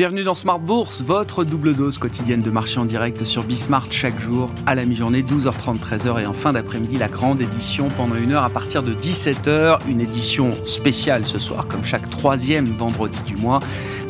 Bienvenue dans Smart Bourse, votre double dose quotidienne de marché en direct sur Bismart chaque jour à la mi-journée, 12h30, 13h et en fin d'après-midi, la grande édition pendant une heure à partir de 17h. Une édition spéciale ce soir, comme chaque troisième vendredi du mois,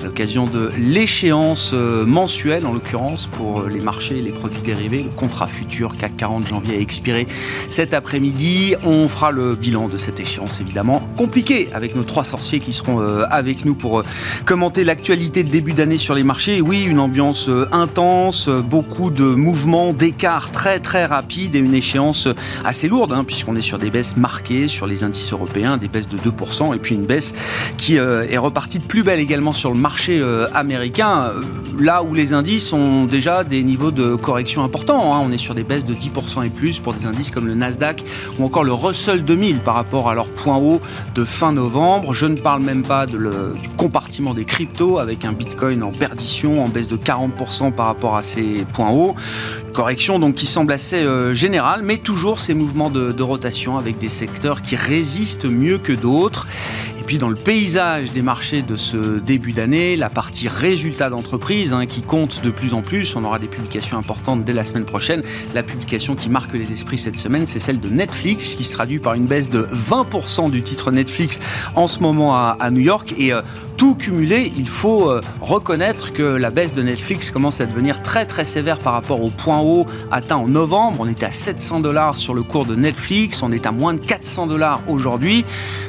l'occasion de l'échéance euh, mensuelle, en l'occurrence, pour les marchés, les produits dérivés. Le contrat futur CAC 40 janvier a expiré cet après-midi. On fera le bilan de cette échéance, évidemment. Compliqué avec nos trois sorciers qui seront euh, avec nous pour euh, commenter l'actualité de début d'année sur les marchés. Oui, une ambiance euh, intense, euh, beaucoup de mouvements, d'écarts très très rapides et une échéance assez lourde, hein, puisqu'on est sur des baisses marquées sur les indices européens, des baisses de 2%, et puis une baisse qui euh, est repartie de plus belle également sur le marché américain, là où les indices ont déjà des niveaux de correction importants. Hein. On est sur des baisses de 10% et plus pour des indices comme le Nasdaq ou encore le Russell 2000 par rapport à leur point haut de fin novembre. Je ne parle même pas du compartiment des cryptos avec un Bitcoin en perdition, en baisse de 40% par rapport à ses points hauts. Correction donc qui semble assez euh, générale, mais toujours ces mouvements de, rotation avec des secteurs qui résistent mieux que d'autres. Et puis dans le paysage des marchés de ce début d'année, la partie résultats d'entreprise hein, qui compte de plus en plus, on aura des publications importantes dès la semaine prochaine. La publication qui marque les esprits cette semaine, c'est celle de Netflix, qui se traduit par une baisse de 20% du titre Netflix en ce moment à, à New York. Et euh, tout cumulé, il faut euh, reconnaître que la baisse de Netflix commence à devenir très très sévère par rapport au point haut atteint en novembre. On était à 700 dollars sur le cours de Netflix, on est à moins de 400 dollars aujourd'hui.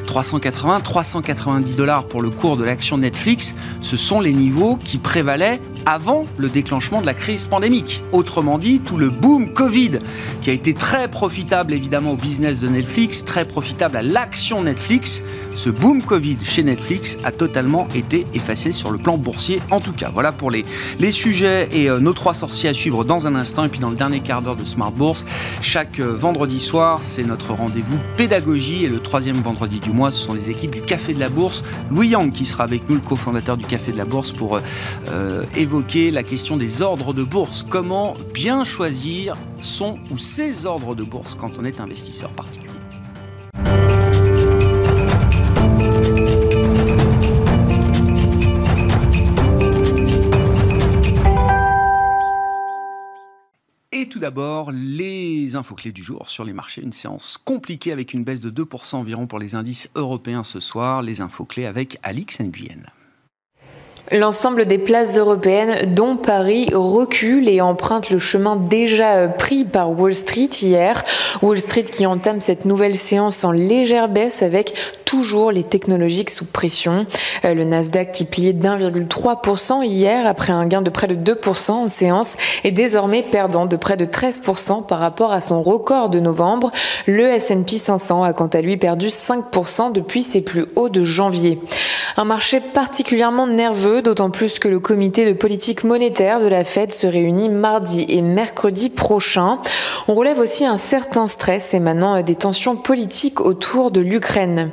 380, 390 dollars pour le cours de l'action Netflix, ce sont les niveaux qui prévalaient avant le déclenchement de la crise pandémique. Autrement dit, tout le boom Covid, qui a été très profitable évidemment au business de Netflix, très profitable à l'action Netflix, ce boom Covid chez Netflix a totalement été effacé sur le plan boursier en tout cas. Voilà pour les, les sujets et euh, nos trois sorciers à suivre dans un instant. Et puis dans le dernier quart d'heure de Smart Bourse, chaque euh, vendredi soir, c'est notre rendez-vous pédagogie. Et le troisième vendredi du mois, ce sont les équipes du Café de la Bourse. Louis Yang qui sera avec nous, le cofondateur du Café de la Bourse, pour euh, évoquer la question des ordres de bourse. Comment bien choisir son ou ses ordres de bourse quand on est investisseur particulier? Et tout d'abord, les infos clés du jour sur les marchés. Une séance compliquée avec une baisse de 2% environ pour les indices européens ce soir. Les infos clés avec Alix Nguyen. L'ensemble des places européennes, dont Paris, recule et emprunte le chemin déjà pris par Wall Street hier. Wall Street qui entame cette nouvelle séance en légère baisse avec toujours les technologiques sous pression. Euh, le Nasdaq qui pliait d'1,3% hier après un gain de près de 2% en séance est désormais perdant de près de 13% par rapport à son record de novembre. Le S&P 500 a quant à lui perdu 5% depuis ses plus hauts de janvier. Un marché particulièrement nerveux d'autant plus que le comité de politique monétaire de la Fed se réunit mardi et mercredi prochain. On relève aussi un certain stress émanant des tensions politiques autour de l'Ukraine.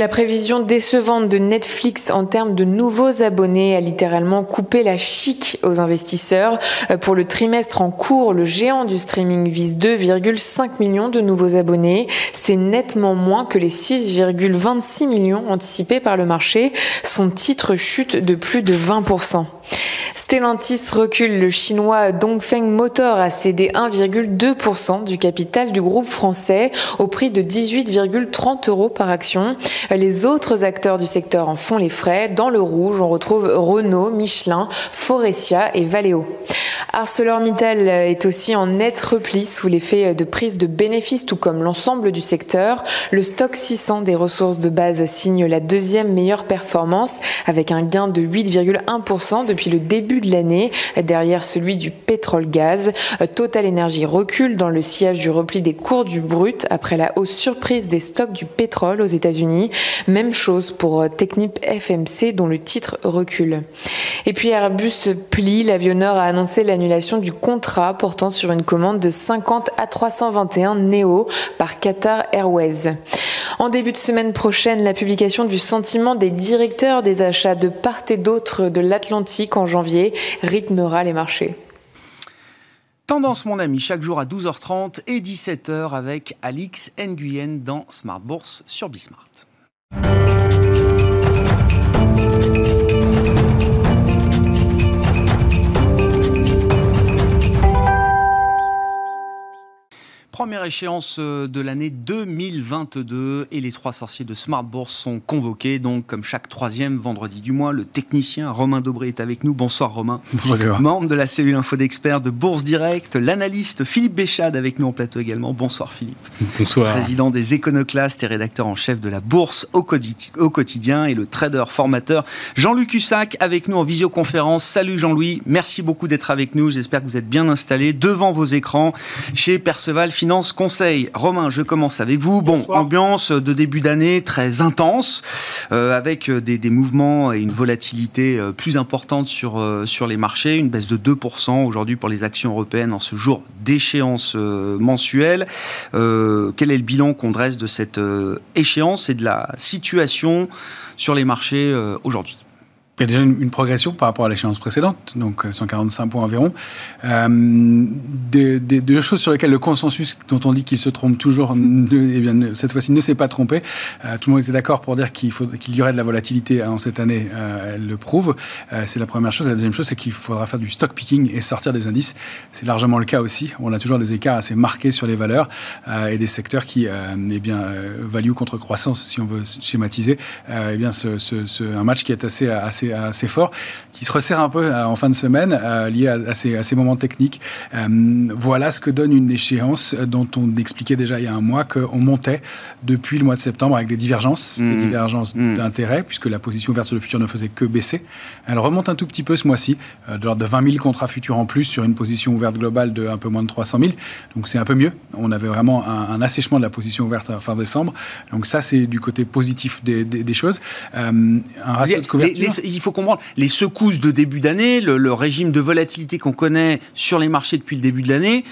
La prévision décevante de Netflix en termes de nouveaux abonnés a littéralement coupé la chic aux investisseurs. Pour le trimestre en cours, le géant du streaming vise 2,5 millions de nouveaux abonnés. C'est nettement moins que les 6,26 millions anticipés par le marché. Son titre chute de plus de 20%. Stellantis recule. Le chinois Dongfeng Motor a cédé 1,2% du capital du groupe français au prix de 18,30 euros par action. Les autres acteurs du secteur en font les frais. Dans le rouge, on retrouve Renault, Michelin, Forestia et Valeo. ArcelorMittal est aussi en net repli sous l'effet de prise de bénéfices, tout comme l'ensemble du secteur. Le stock 600 des ressources de base signe la deuxième meilleure performance avec un gain de 8,1% depuis le début de l'année, derrière celui du pétrole-gaz. Total Energy recule dans le sillage du repli des cours du brut après la hausse surprise des stocks du pétrole aux États-Unis. Même chose pour Technip FMC dont le titre recule. Et puis Airbus plie, l'avionneur a annoncé l'annulation du contrat portant sur une commande de 50 à 321 Neo par Qatar Airways. En début de semaine prochaine, la publication du sentiment des directeurs des achats de part et d'autre de l'Atlantique en janvier rythmera les marchés. Tendance, mon ami, chaque jour à 12h30 et 17h avec Alix Nguyen dans Smart Bourse sur Bismart. Thank you. Première échéance euh, de l'année 2022 et les trois sorciers de Smart Bourse sont convoqués. Donc, comme chaque troisième vendredi du mois, le technicien Romain Dobré est avec nous. Bonsoir Romain. Bonjour. Membre de la cellule info d'experts de Bourse Direct, l'analyste Philippe Béchade avec nous en plateau également. Bonsoir Philippe. Bonsoir. Président des Éconoclastes et rédacteur en chef de la Bourse au, quotidien et le trader formateur Jean-Luc Hussac avec nous en visioconférence. Salut Jean-Louis, merci beaucoup d'être avec nous. J'espère que vous êtes bien installé devant vos écrans chez Perceval Finance Conseil. Romain, je commence avec vous. Bon, ambiance de début d'année très intense, euh, avec des, des, mouvements et une volatilité euh, plus importante sur, euh, sur les marchés, une baisse de 2% aujourd'hui pour les actions européennes en ce jour d'échéance mensuelle. quel est le bilan qu'on dresse de cette échéance et de la situation sur les marchés aujourd'hui? Il y a déjà une, progression par rapport à l'échéance précédente, donc 145 euh, points environ. Euh, des, deux choses sur lesquelles le consensus dont on dit qu'il se trompe toujours, eh bien, cette fois-ci ne s'est pas trompé. Euh, tout le monde était d'accord pour dire qu'il qu'il y aurait de la volatilité en cette année. elle le prouve. c'est la première chose. La deuxième chose, c'est qu'il faudra faire du stock picking et sortir des indices. C'est largement le cas aussi. On a toujours des écarts assez marqués sur les valeurs et des secteurs qui, eh bien, value contre croissance, si on veut schématiser, eh bien, ce, ce, un match qui est assez, assez assez, fort, qui se resserre un peu euh, en fin de semaine, euh, lié à, ces, moments techniques. Euh, voilà ce que donne une échéance dont on expliquait déjà il y a un mois qu'on montait depuis le mois de septembre avec des divergences, des mmh. divergences mmh. d'intérêt, puisque la position ouverte sur le futur ne faisait que baisser. Elle remonte un tout petit peu ce mois-ci, de l'ordre de 20 000 contrats futurs en plus sur une position ouverte globale de un peu moins de 300 000. Donc c'est un peu mieux. On avait vraiment un, assèchement de la position ouverte fin décembre. Donc ça, c'est du côté positif des, choses. un ratio de couverture il faut comprendre les secousses de début d'année, le, régime de volatilité qu'on connaît sur les marchés depuis le début de l'année,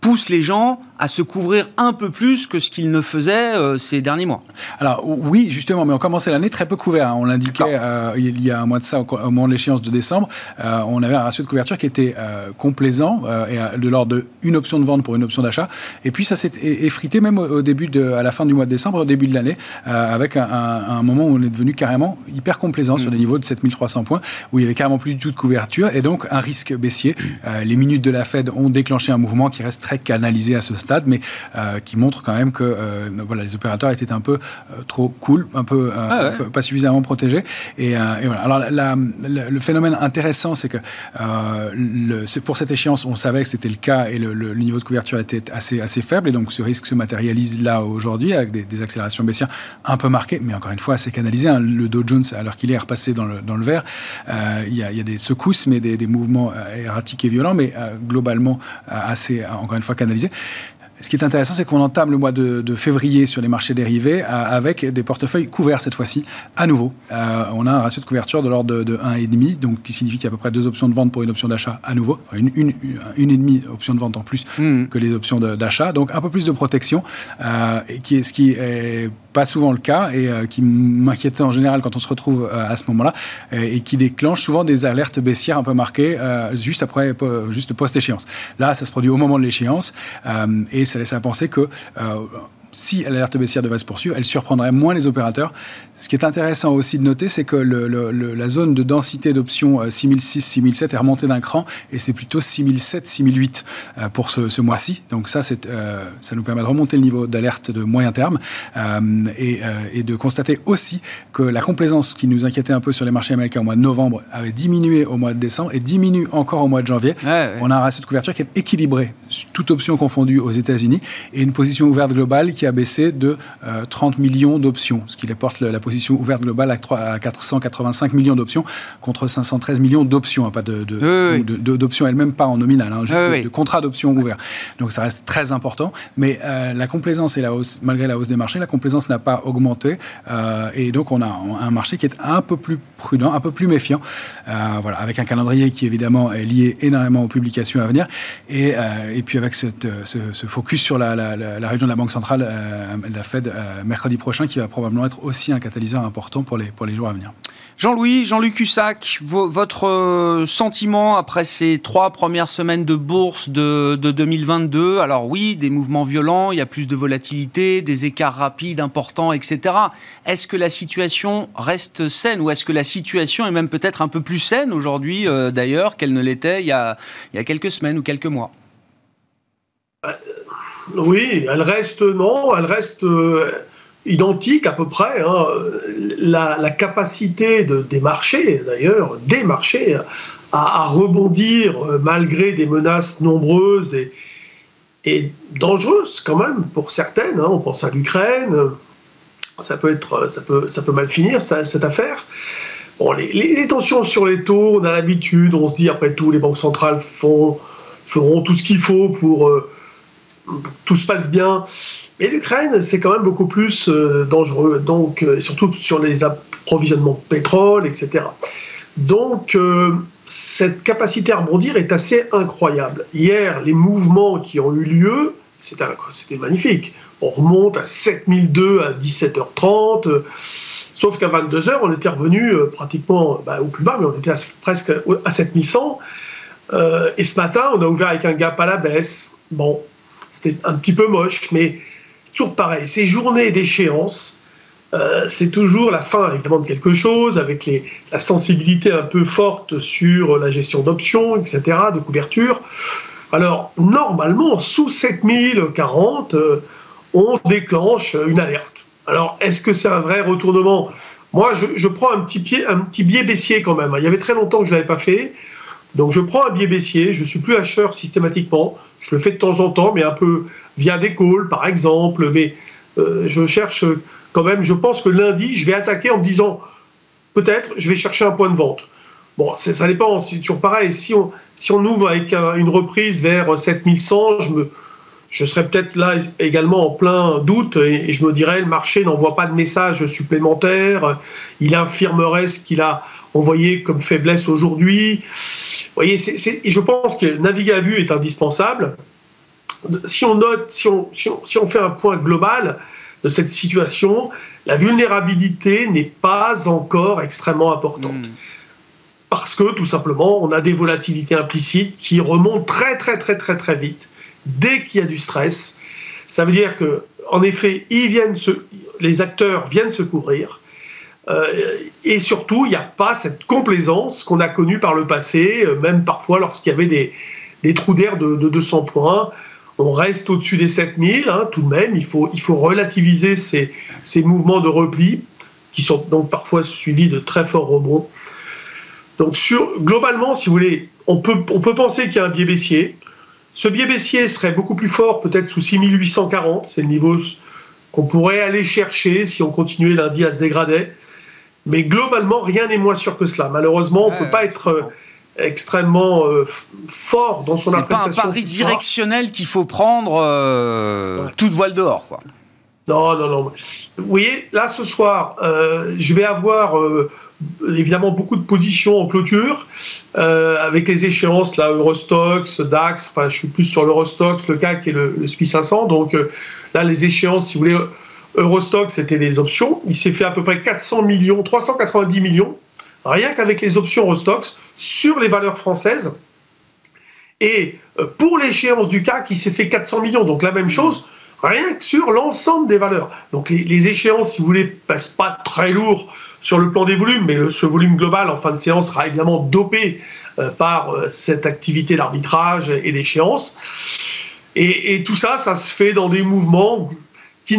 pousse les gens à se couvrir un peu plus que ce qu'ils ne faisaient euh, ces derniers mois. Alors oui, justement, mais on commençait l'année très peu couvert. Hein. On l'indiquait euh, il y a un mois de ça, au, moment de l'échéance de décembre, euh, on avait un ratio de couverture qui était complaisant et de l'ordre d'une option de vente pour une option d'achat. Et puis ça s'est effrité même au, début de, à la fin du mois de décembre, au début de l'année, avec un, moment où on est devenu carrément hyper complaisant sur des niveaux de 7300 points, où il y avait carrément plus du tout de couverture et donc un risque baissier. les minutes de la Fed ont déclenché un mouvement qui reste très canalisé à ce stade, mais euh, qui montre quand même que euh, voilà, les opérateurs étaient un peu euh, trop cool, un peu, ah pas suffisamment protégés. Et, voilà. Alors le phénomène intéressant, c'est que le, pour cette échéance, on savait que c'était le cas et le, niveau de couverture était assez, assez faible, et donc ce risque se matérialise là aujourd'hui avec des, accélérations baissières un peu marquées, mais encore une fois assez canalisées. Hein. Le Dow Jones, alors qu'il est repassé dans le, dans le vert, il y, a, y, a, des secousses, mais des, des mouvements erratiques et violents, mais globalement assez, encore une fois canalisé. Ce qui est intéressant, c'est qu'on entame le mois de, février sur les marchés dérivés euh, avec des portefeuilles couverts cette fois-ci, à nouveau. Euh, on a un ratio de couverture de l'ordre de, 1,5, donc qui signifie qu'il y a à peu près deux options de vente pour une option d'achat à nouveau. Une, une, une, et demie option de vente en plus mmh. que les options d'achat. Donc un peu plus de protection, euh, et qui est, ce qui est pas souvent le cas et euh, qui m'inquiétait en général quand on se retrouve euh, à ce moment-là et qui déclenche souvent des alertes baissières un peu marquées euh, juste après, juste post-échéance. Là, ça se produit au moment de l'échéance et ça laisse à penser que si l'alerte baissière devait se poursuivre, elle surprendrait moins les opérateurs. Ce qui est intéressant aussi de noter, c'est que la zone de densité d'options 6006-6007 euh, est remontée d'un cran et c'est plutôt 6007-6008 euh, pour ce, mois-ci. Donc ça, euh, ça nous permet de remonter le niveau d'alerte de moyen terme et, de constater aussi que la complaisance qui nous inquiétait un peu sur les marchés américains au mois de novembre avait diminué au mois de décembre et diminue encore au mois de janvier. On a un ratio de couverture qui est équilibré, toute option confondue aux États-Unis et une position ouverte globale qui qui a baissé de 30 euh, millions d'options, ce qui porte la position ouverte globale à, 3, à 485 millions d'options contre 513 millions d'options, hein, pas de, d'options elles-mêmes, pas en nominal, hein, juste de, contrats d'options ouverts. Donc ça reste très important, mais euh, la complaisance et la hausse, malgré la hausse des marchés, la complaisance n'a pas augmenté, euh, et donc on a un marché qui est un peu plus prudent, un peu plus méfiant, voilà, avec un calendrier qui évidemment est lié énormément aux publications à venir, et, et puis avec cette, ce, focus sur la, la, la région de la Banque centrale euh, la Fed euh, mercredi prochain, qui va probablement être aussi un catalyseur important pour les, pour les jours à venir. Jean-Louis, Jean-Luc Hussac, votre euh, sentiment après ces trois premières semaines de bourse de, 2022 Alors oui, des mouvements violents, il y a plus de volatilité, des écarts rapides, importants, etc. Est-ce que la situation reste saine ou est-ce que la situation est même peut-être un peu plus saine aujourd'hui d'ailleurs qu'elle ne l'était il, il, y a quelques semaines ou quelques mois? Oui, elle reste, non, elle reste euh, identique à peu près. Hein. La, capacité de, des marchés, d'ailleurs, des marchés, à, rebondir euh, malgré des menaces nombreuses et, dangereuses quand même pour certaines. Hein. On pense à l'Ukraine, ça peut être, ça peut, ça peut mal finir cette affaire. Bon, les, tensions sur les taux, on a l'habitude, on se dit après tout, les banques centrales feront tout ce qu'il faut pour euh, tout se passe bien. Mais l'Ukraine, c'est quand même beaucoup plus euh, dangereux, donc euh, surtout sur les approvisionnements de pétrole, etc. Donc cette capacité à rebondir est assez incroyable. Hier, les mouvements qui ont eu lieu, c'était magnifique. On remonte à 7002 à 17h30. Sauf qu'à 22h, on était revenu euh, pratiquement bah, au plus bas, mais on était presque à 7100. Euh, et ce matin, on a ouvert avec un gap à la baisse. Bon, c'était un petit peu moche, mais toujours pareil. Ces journées d'échéance, euh, c'est toujours la fin évidemment de quelque chose, avec la sensibilité un peu forte sur la gestion d'options, etc., de couverture. Alors, normalement, sous 7040, on déclenche une alerte. Alors, est-ce que c'est un vrai retournement? Moi, je, prends un petit, pied, un petit biais baissier quand même. Il y avait très longtemps que je ne l'avais pas fait. Donc, je prends un biais baissier. Je ne suis plus acheteur systématiquement. Je le fais de temps en temps, mais un peu via des calls, par exemple. Mais euh, je cherche quand même. Je pense que lundi, je vais attaquer en me disant peut-être, je vais chercher un point de vente. Bon, ça dépend, c'est toujours pareil. Si on, si on ouvre avec une reprise vers 7100, je me, je serais peut-être là également en plein doute et, je me dirais le marché n'envoie pas de message supplémentaire, il infirmerait ce qu'il a envoyé comme faiblesse aujourd'hui. Vous voyez, je pense que naviguer à vue est indispensable. Si on note, si on, si on, fait un point global de cette situation, la vulnérabilité n'est pas encore extrêmement importante. Hmm. Parce que tout simplement, on a des volatilités implicites qui remontent très très très très très vite dès qu'il y a du stress. Ça veut dire que, en effet, ils viennent les acteurs viennent se couvrir. Euh, et surtout, il n'y a pas cette complaisance qu'on a connue par le passé, euh, même parfois lorsqu'il y avait des, trous d'air de, 200 points. On reste au-dessus des 7000, hein, tout de même. Il faut, relativiser ces, mouvements de repli, qui sont donc parfois suivis de très forts rebonds. Donc, globalement, si vous voulez, on peut penser qu'il y a un biais baissier. Ce biais baissier serait beaucoup plus fort, peut-être sous 6840, c'est le niveau qu'on pourrait aller chercher si on continuait lundi à se dégrader. Mais globalement, rien n'est moins sûr que cela. Malheureusement, on ne peut pas être euh, extrêmement euh, fort dans son appréciation. C'est pas un pari directionnel qu'il faut prendre euh, toute voile dehors, quoi. Non, non, non. Vous voyez, là, ce soir, je vais avoir évidemment beaucoup de positions en clôture, euh, avec les échéances, là, Eurostox, DAX, enfin, je suis plus sur l'Eurostox, le CAC et le, SPI 500. Donc euh, là, les échéances, si vous voulez, Eurostox, c'était les options. Il s'est fait à peu près 400 millions, 390 millions, rien qu'avec les options Eurostox, sur les valeurs françaises. Et euh, pour l'échéance du CAC, il s'est fait 400 millions. Donc la même chose, rien que sur l'ensemble des valeurs. Donc les, échéances, si vous voulez, passent pas très lourd sur le plan des volumes, mais ce volume global en fin de séance sera évidemment dopé euh, par euh, cette activité d'arbitrage et d'échéance. Et, tout ça, ça se fait dans des mouvements qui,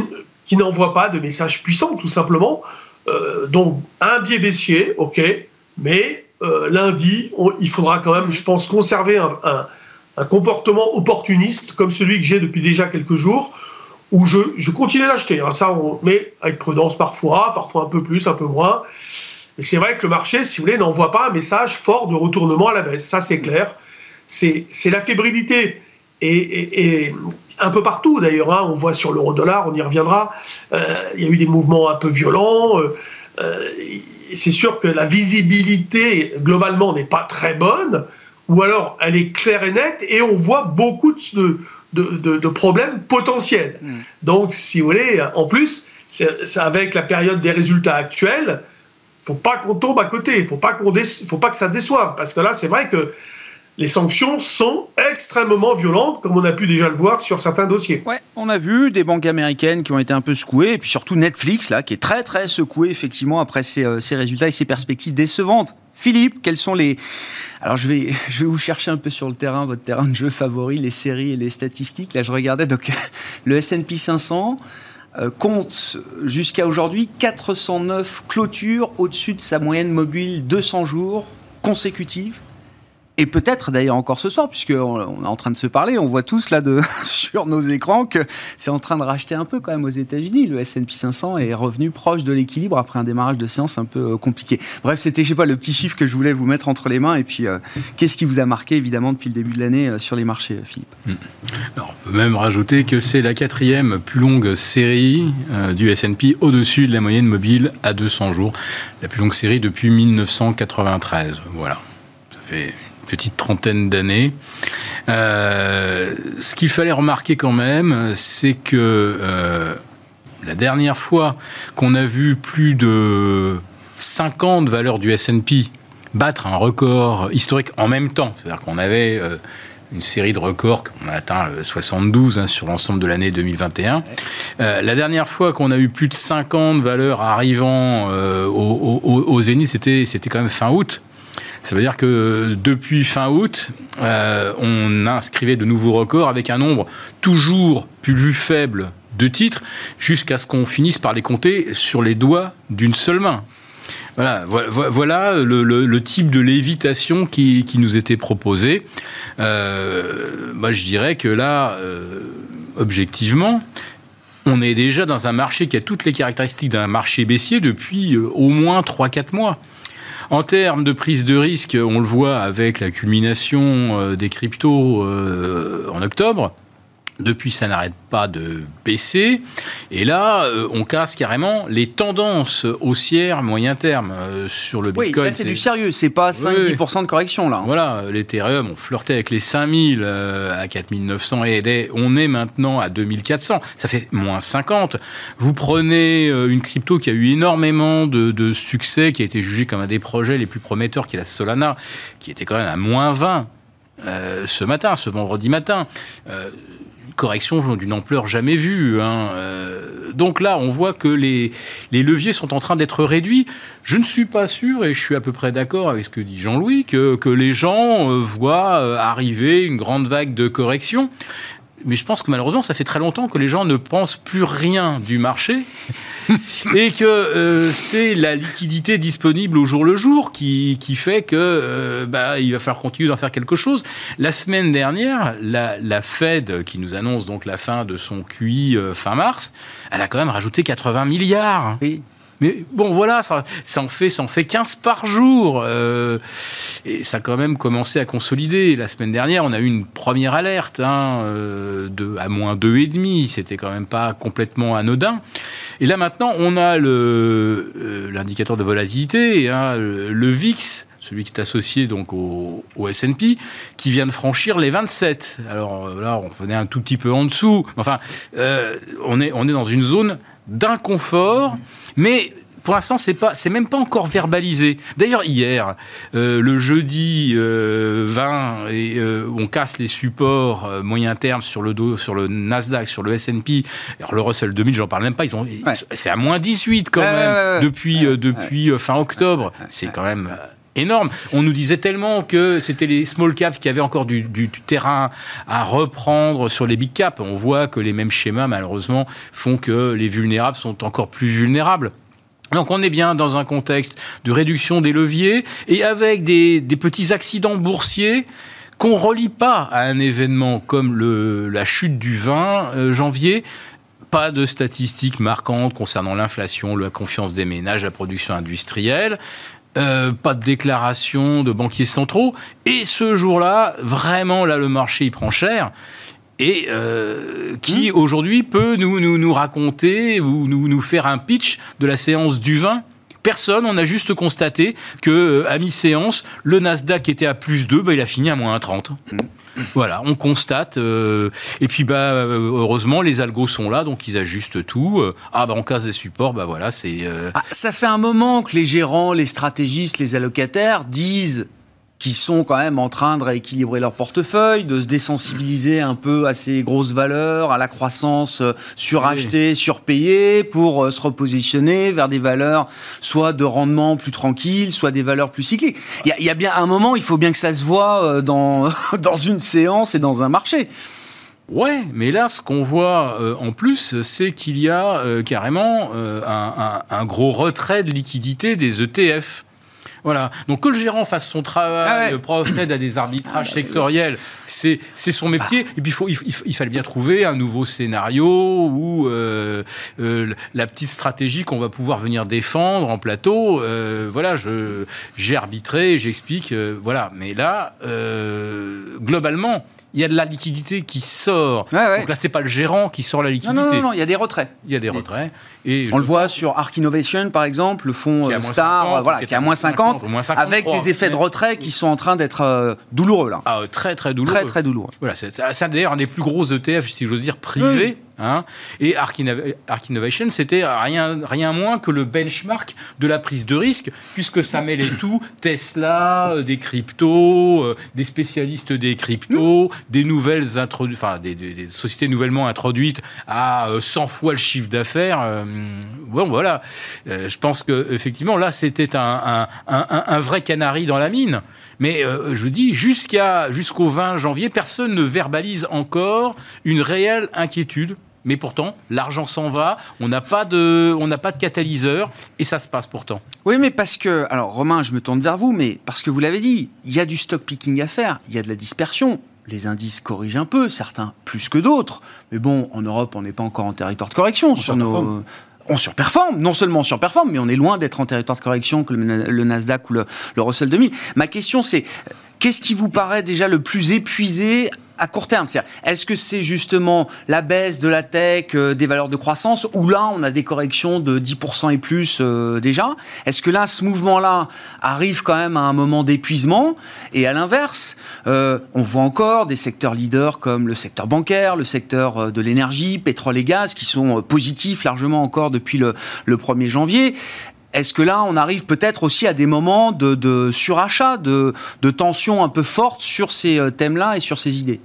qui n'envoient pas de messages puissants, tout simplement. Euh, donc un biais baissier, ok, mais lundi, il faudra quand même, je pense, conserver un, un comportement opportuniste comme celui que j'ai depuis déjà quelques jours où je, je continue d'acheter. Hein, ça, mais avec prudence parfois, parfois un peu plus, un peu moins. Mais c'est vrai que le marché, si vous voulez, n'envoie pas un message fort de retournement à la baisse. Ça, c'est clair. C'est la fébrilité. Et, un peu partout, d'ailleurs, hein, on voit sur l'euro-dollar, on y reviendra, euh, il y a eu des mouvements un peu violents. Euh, euh, c'est sûr que la visibilité, globalement, n'est pas très bonne, ou alors elle est claire et nette, et on voit beaucoup de, de, problèmes potentiels. Hmm. Donc, si vous voulez, en plus, c'est avec la période des résultats actuels, faut pas qu'on tombe à côté, il faut pas qu'on faut pas que ça déçoive, parce que là, c'est vrai que les sanctions sont extrêmement violentes, comme on a pu déjà le voir sur certains dossiers. Ouais, on a vu des banques américaines qui ont été un peu secouées, et puis surtout Netflix, là, qui est très très secoué, effectivement, après ces, euh, résultats et ces perspectives décevantes Philippe, quels sont les... Alors je vais, je vais vous chercher un peu sur le terrain, votre terrain de jeu favori, les séries et les statistiques. Là, je regardais donc le S&P 500 euh, compte jusqu'à aujourd'hui 409 clôtures au-dessus de sa moyenne mobile 200 jours consécutives et peut-être d'ailleurs encore ce soir, puisqu'on est en train de se parler, on voit tous là de, sur nos écrans que c'est en train de racheter un peu quand même aux États-Unis. Le S&P 500 est revenu proche de l'équilibre après un démarrage de séance un peu euh, compliqué. Bref, c'était, je sais pas, le petit chiffre que je voulais vous mettre entre les mains. Et puis, euh, qu'est-ce qui vous a marqué évidemment depuis le début de l'année euh, sur les marchés, Philippe? Hmm. Alors, On peut même rajouter que c'est la quatrième plus longue série du S&P au-dessus de la moyenne mobile à 200 jours. La plus longue série depuis 1993. Voilà. Ça fait petite trentaine d'années. Euh, ce qu'il fallait remarquer quand même, c'est que euh, la dernière fois qu'on a vu plus de 50 valeurs du S&P battre un record historique en même temps, c'est-à-dire qu'on avait euh, une série de records, qu'on a atteint 72 hein, sur l'ensemble de l'année 2021. la dernière fois qu'on a eu plus de 50 valeurs arrivant au, au, zénith, c'était, c'était quand même fin août. Ça veut dire que depuis fin août, euh, on inscrivait de nouveaux records avec un nombre toujours plus faible de titres, jusqu'à ce qu'on finisse par les compter sur les doigts d'une seule main. Voilà, le, type de lévitation qui, nous était proposé. Euh, je dirais que là, euh, objectivement, on est déjà dans un marché qui a toutes les caractéristiques d'un marché baissier depuis au moins 3-4 mois. En termes de prise de risque, on le voit avec la culmination euh, des cryptos euh, en octobre. Depuis, ça n'arrête pas de baisser. Et là, euh, on casse carrément les tendances haussières moyen terme euh, sur le Bitcoin. Oui, c'est du sérieux. C'est pas 5-10% de correction, là. Voilà, l'Ethereum, on flirtait avec les 5000 euh, à 4900 et on est maintenant à 2400. Ça fait moins 50. Vous prenez une crypto qui a eu énormément de, de succès, qui a été jugée comme un des projets les plus prometteurs, qui est la Solana, qui était quand même à moins 20. ce matin, ce vendredi matin correction d'une ampleur jamais vue. Hein. Euh, donc là, on voit que les, leviers sont en train d'être réduits. Je ne suis pas sûr, et je suis à peu près d'accord avec ce que dit Jean-Louis, que, que les gens euh, voient euh, arriver une grande vague de correction mais je pense que malheureusement, ça fait très longtemps que les gens ne pensent plus rien du marché et que euh, c'est la liquidité disponible au jour le jour qui, qui fait que euh, bah, il va falloir continuer d'en faire quelque chose. La semaine dernière, la, la, Fed, qui nous annonce donc la fin de son QI euh, fin mars, elle a quand même rajouté 80 milliards. Oui. Mais bon, voilà, ça, en, fait, ça en fait 15 par jour. Euh, et ça a quand même commencé à consolider. La semaine dernière, on a eu une première alerte hein, euh, de, à moins 2,5. C'était quand même pas complètement anodin. Et là, maintenant, on a euh, l'indicateur de volatilité, hein, le, VIX, celui qui est associé donc au, S&P, qui vient de franchir les 27. Alors là, on venait un tout petit peu en dessous. Enfin, on est dans une zone d'inconfort, mais pour l'instant, c'est pas, c'est même pas encore verbalisé. D'ailleurs, hier, euh, le jeudi 20, euh, et, euh, on casse les supports moyen terme sur le dos, sur le Nasdaq, sur le S&P. Alors le Russell 2000, j'en parle même pas. Ils ont, c'est à moins 18 quand même depuis depuis fin octobre. C'est quand même énorme. On nous disait tellement que c'était les small caps qui avaient encore du, terrain à reprendre sur les big caps. On voit que les mêmes schémas, malheureusement, font que les vulnérables sont encore plus vulnérables. Donc on est bien dans un contexte de réduction des leviers et avec des, petits accidents boursiers qu'on relie pas à un événement comme la chute du 20 euh, janvier, pas de statistiques marquantes concernant l'inflation, la confiance des ménages, la production industrielle. Euh, pas de déclaration de banquiers centraux. Et ce jour-là, vraiment, là, le marché, il prend cher. Et euh, qui, mmh. aujourd'hui, peut nous, nous, nous raconter ou nous, nous faire un pitch de la séance du vin Personne, on a juste constaté que euh, à mi-séance, le Nasdaq était à plus 2, bah, il a fini à moins 30. Voilà, on constate. Euh, et puis, bah, euh, heureusement, les algos sont là, donc ils ajustent tout. Euh, ah, bah, en cas des supports, bah voilà, c'est. Ah, ça fait un moment que les gérants, les stratégistes, les allocataires disent qui sont quand même en train de rééquilibrer leur portefeuille, de se désensibiliser un peu à ces grosses valeurs, à la croissance euh, surachetée, surpayée, pour euh, se repositionner vers des valeurs soit de rendement plus tranquille, soit des valeurs plus cycliques. Il y, a bien un moment, il faut bien que ça se voit euh, dans, dans une séance et dans un marché. Ouais, mais là, ce qu'on voit euh, en plus, c'est qu'il y a euh, carrément euh, un, gros retrait de liquidité des ETF. Voilà. Donc que le gérant fasse son travail, ah procède à des arbitrages ah, sectoriels, c'est son métier. Et puis faut, il, fallait bien trouver un nouveau scénario ou la petite stratégie qu'on va pouvoir venir défendre en plateau. voilà, j'ai arbitré, j'explique. voilà. Mais là, globalement il y a de la liquidité qui sort. Donc là, c'est pas le gérant qui sort la liquidité. Non, non, non, il y a des retraits. Il y a des retraits. Et on le voit sur Arc Innovation, par exemple, le fonds euh, Star, voilà, qui est à moins 50, avec des effets de retrait qui sont en train d'être euh, douloureux là. Ah, très très douloureux. Très très douloureux. Voilà, c'est d'ailleurs un des plus gros ETF, si j'ose dire, privés. Hein. Et Arc, Innovation, c'était rien, rien moins que le benchmark de la prise de risque, puisque ça mêlait tout Tesla, euh, des cryptos, des spécialistes des cryptos, des nouvelles enfin, des, sociétés nouvellement introduites à 100 fois le chiffre d'affaires. Euh, bon, voilà. Euh, je pense que effectivement, là, c'était un, vrai canari dans la mine. Mais euh, je dis, jusqu'à jusqu'au 20 janvier, personne ne verbalise encore une réelle inquiétude. Mais pourtant, l'argent s'en va, on n'a pas de, pas de catalyseur, et ça se passe pourtant. Oui, mais parce que, alors Romain, je me tourne vers vous, mais parce que vous l'avez dit, il y a du stock picking à faire, il y a de la dispersion les indices corrigent un peu, certains plus que d'autres. Mais bon, en Europe, on n'est pas encore en territoire de correction. On sur nos... On surperforme, non seulement on surperforme, mais on est loin d'être en territoire de correction que le, Nasdaq ou le, le Russell 2000. Ma question, c'est qu'est-ce qui vous paraît déjà le plus épuisé à court terme. Est-ce que c'est justement la baisse de la tech, euh, des valeurs de croissance, ou là on a des corrections de 10% et plus euh, déjà? Est-ce que là ce mouvement-là arrive quand même à un moment d'épuisement? Et à l'inverse, euh, on voit encore des secteurs leaders comme le secteur bancaire, le secteur de l'énergie, pétrole et gaz, qui sont positifs largement encore depuis le, le 1er janvier. Est-ce que là, on arrive peut-être aussi à des moments de, surachat, de, de tension un peu forte sur ces thèmes-là et sur ces idées?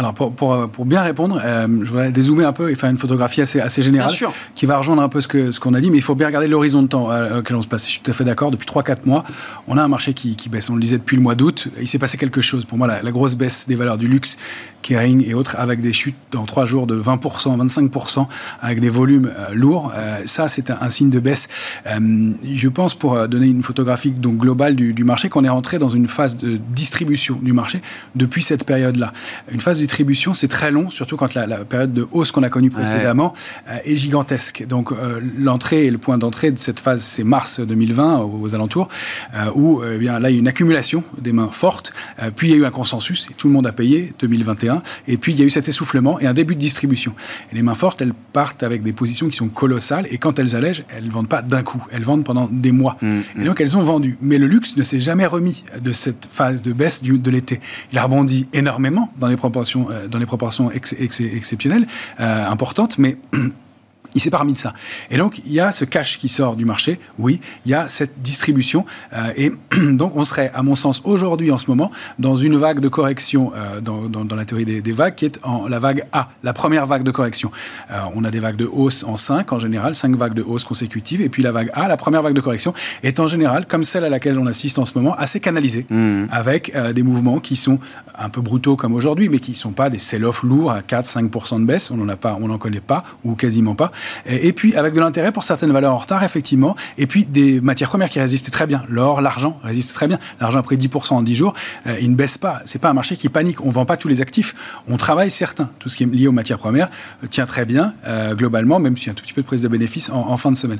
Alors pour, pour, pour, bien répondre, euh, je voudrais dézoomer un peu et faire une photographie assez, assez générale qui va rejoindre un peu ce qu'on ce qu'on a dit, mais il faut bien regarder l'horizon de temps euh, auquel on se passe. Je suis tout à fait d'accord. Depuis 3-4 mois, on a un marché qui, qui, baisse. On le disait depuis le mois d'août. Il s'est passé quelque chose. Pour moi, la, la, grosse baisse des valeurs du luxe, Kering et autres, avec des chutes dans 3 jours de 20%, 25%, avec des volumes euh, lourds, ça c'est un, un, signe de baisse. je pense, pour donner une photographie donc, globale du, du marché, qu'on est rentré dans une phase de distribution du marché depuis cette période-là. Une phase de distribution, c'est très long, surtout quand la, période de hausse qu'on a connue précédemment euh, est gigantesque. Donc euh, l'entrée et le point d'entrée de cette phase, c'est mars 2020 aux, alentours, euh, où eh bien là il y a une accumulation des mains fortes, puis il y a eu un consensus et tout le monde a payé 2021, et puis il y a eu cet essoufflement et un début de distribution. Et les mains fortes, elles partent avec des positions qui sont colossales, et quand elles allègent, elles ne vendent pas d'un coup, elles vendent pendant des mois. Mmh, et donc elles ont vendu. Mais le luxe ne s'est jamais remis de cette phase de baisse du, de l'été. Il a rebondi énormément dans les proportions euh, dans les proportions exceptionnelles, euh, importantes, mais Il s'est remis de ça. Et donc, il y a ce cash qui sort du marché, oui, il y a cette distribution. Euh, et donc, on serait, à mon sens, aujourd'hui, en ce moment, dans une vague de correction, euh, dans, dans, la théorie des, vagues, qui est en la vague A, la première vague de correction. Euh, on a des vagues de hausse en 5, en général, 5 vagues de hausse consécutives. Et puis, la vague A, la première vague de correction, est en général, comme celle à laquelle on assiste en ce moment, assez canalisée, mmh. avec des mouvements qui sont un peu brutaux comme aujourd'hui, mais qui ne sont pas des sell-off lourds à 4-5% de baisse. On n'en connaît pas, ou quasiment pas. Et puis, avec de l'intérêt pour certaines valeurs en retard, effectivement. Et puis, des matières premières qui résistent très bien. L'or, l'argent résistent très bien. L'argent a pris 10% en 10 jours. Euh, il ne baisse pas. C'est pas un marché qui panique. On vend pas tous les actifs. On travaille certains. Tout ce qui est lié aux matières premières euh, tient très bien, euh, globalement, même s'il y a un tout petit peu de prise de bénéfices en, fin de semaine.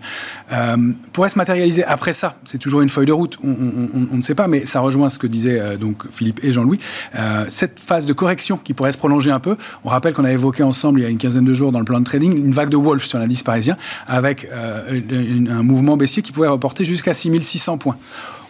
pourrait se matérialiser après ça C'est toujours une feuille de route. On, ne sait pas, mais ça rejoint ce que disaient donc Philippe et Jean-Louis. cette phase de correction qui pourrait se prolonger un peu. On rappelle qu'on a évoqué ensemble il y a une quinzaine de jours dans le plan de trading une vague de Wolf sur l'indice parisien, avec euh, un mouvement baissier qui pouvait reporter jusqu'à 6600 points.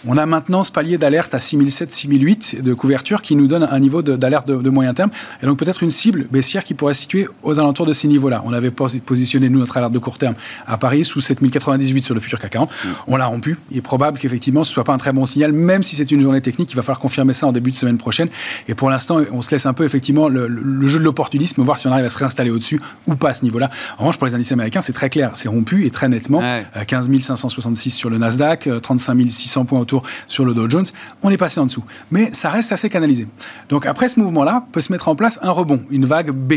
On a maintenant ce palier d'alerte à 6007, 6008 de couverture qui nous donne un niveau d'alerte de, moyen terme. Et donc peut-être une cible baissière qui pourrait se situer aux alentours de ces niveaux-là. On avait positionné, nous, notre alerte de court terme à Paris sous 7098 sur le futur CAC 40. Mm. On l'a rompu. Il est probable qu'effectivement ce soit pas un très bon signal, même si c'est une journée technique. Il va falloir confirmer ça en début de semaine prochaine. Et pour l'instant, on se laisse un peu effectivement le, jeu de l'opportunisme, voir si on arrive à se réinstaller au-dessus ou pas à ce niveau-là. En revanche, pour les indices américains, c'est très clair. C'est rompu et très nettement. 15 566 sur le Nasdaq, 35 euh, 600 points sur le Dow Jones. On est passé en dessous. Mais ça reste assez canalisé. Donc après ce mouvement-là, peut se mettre en place un rebond, une vague B,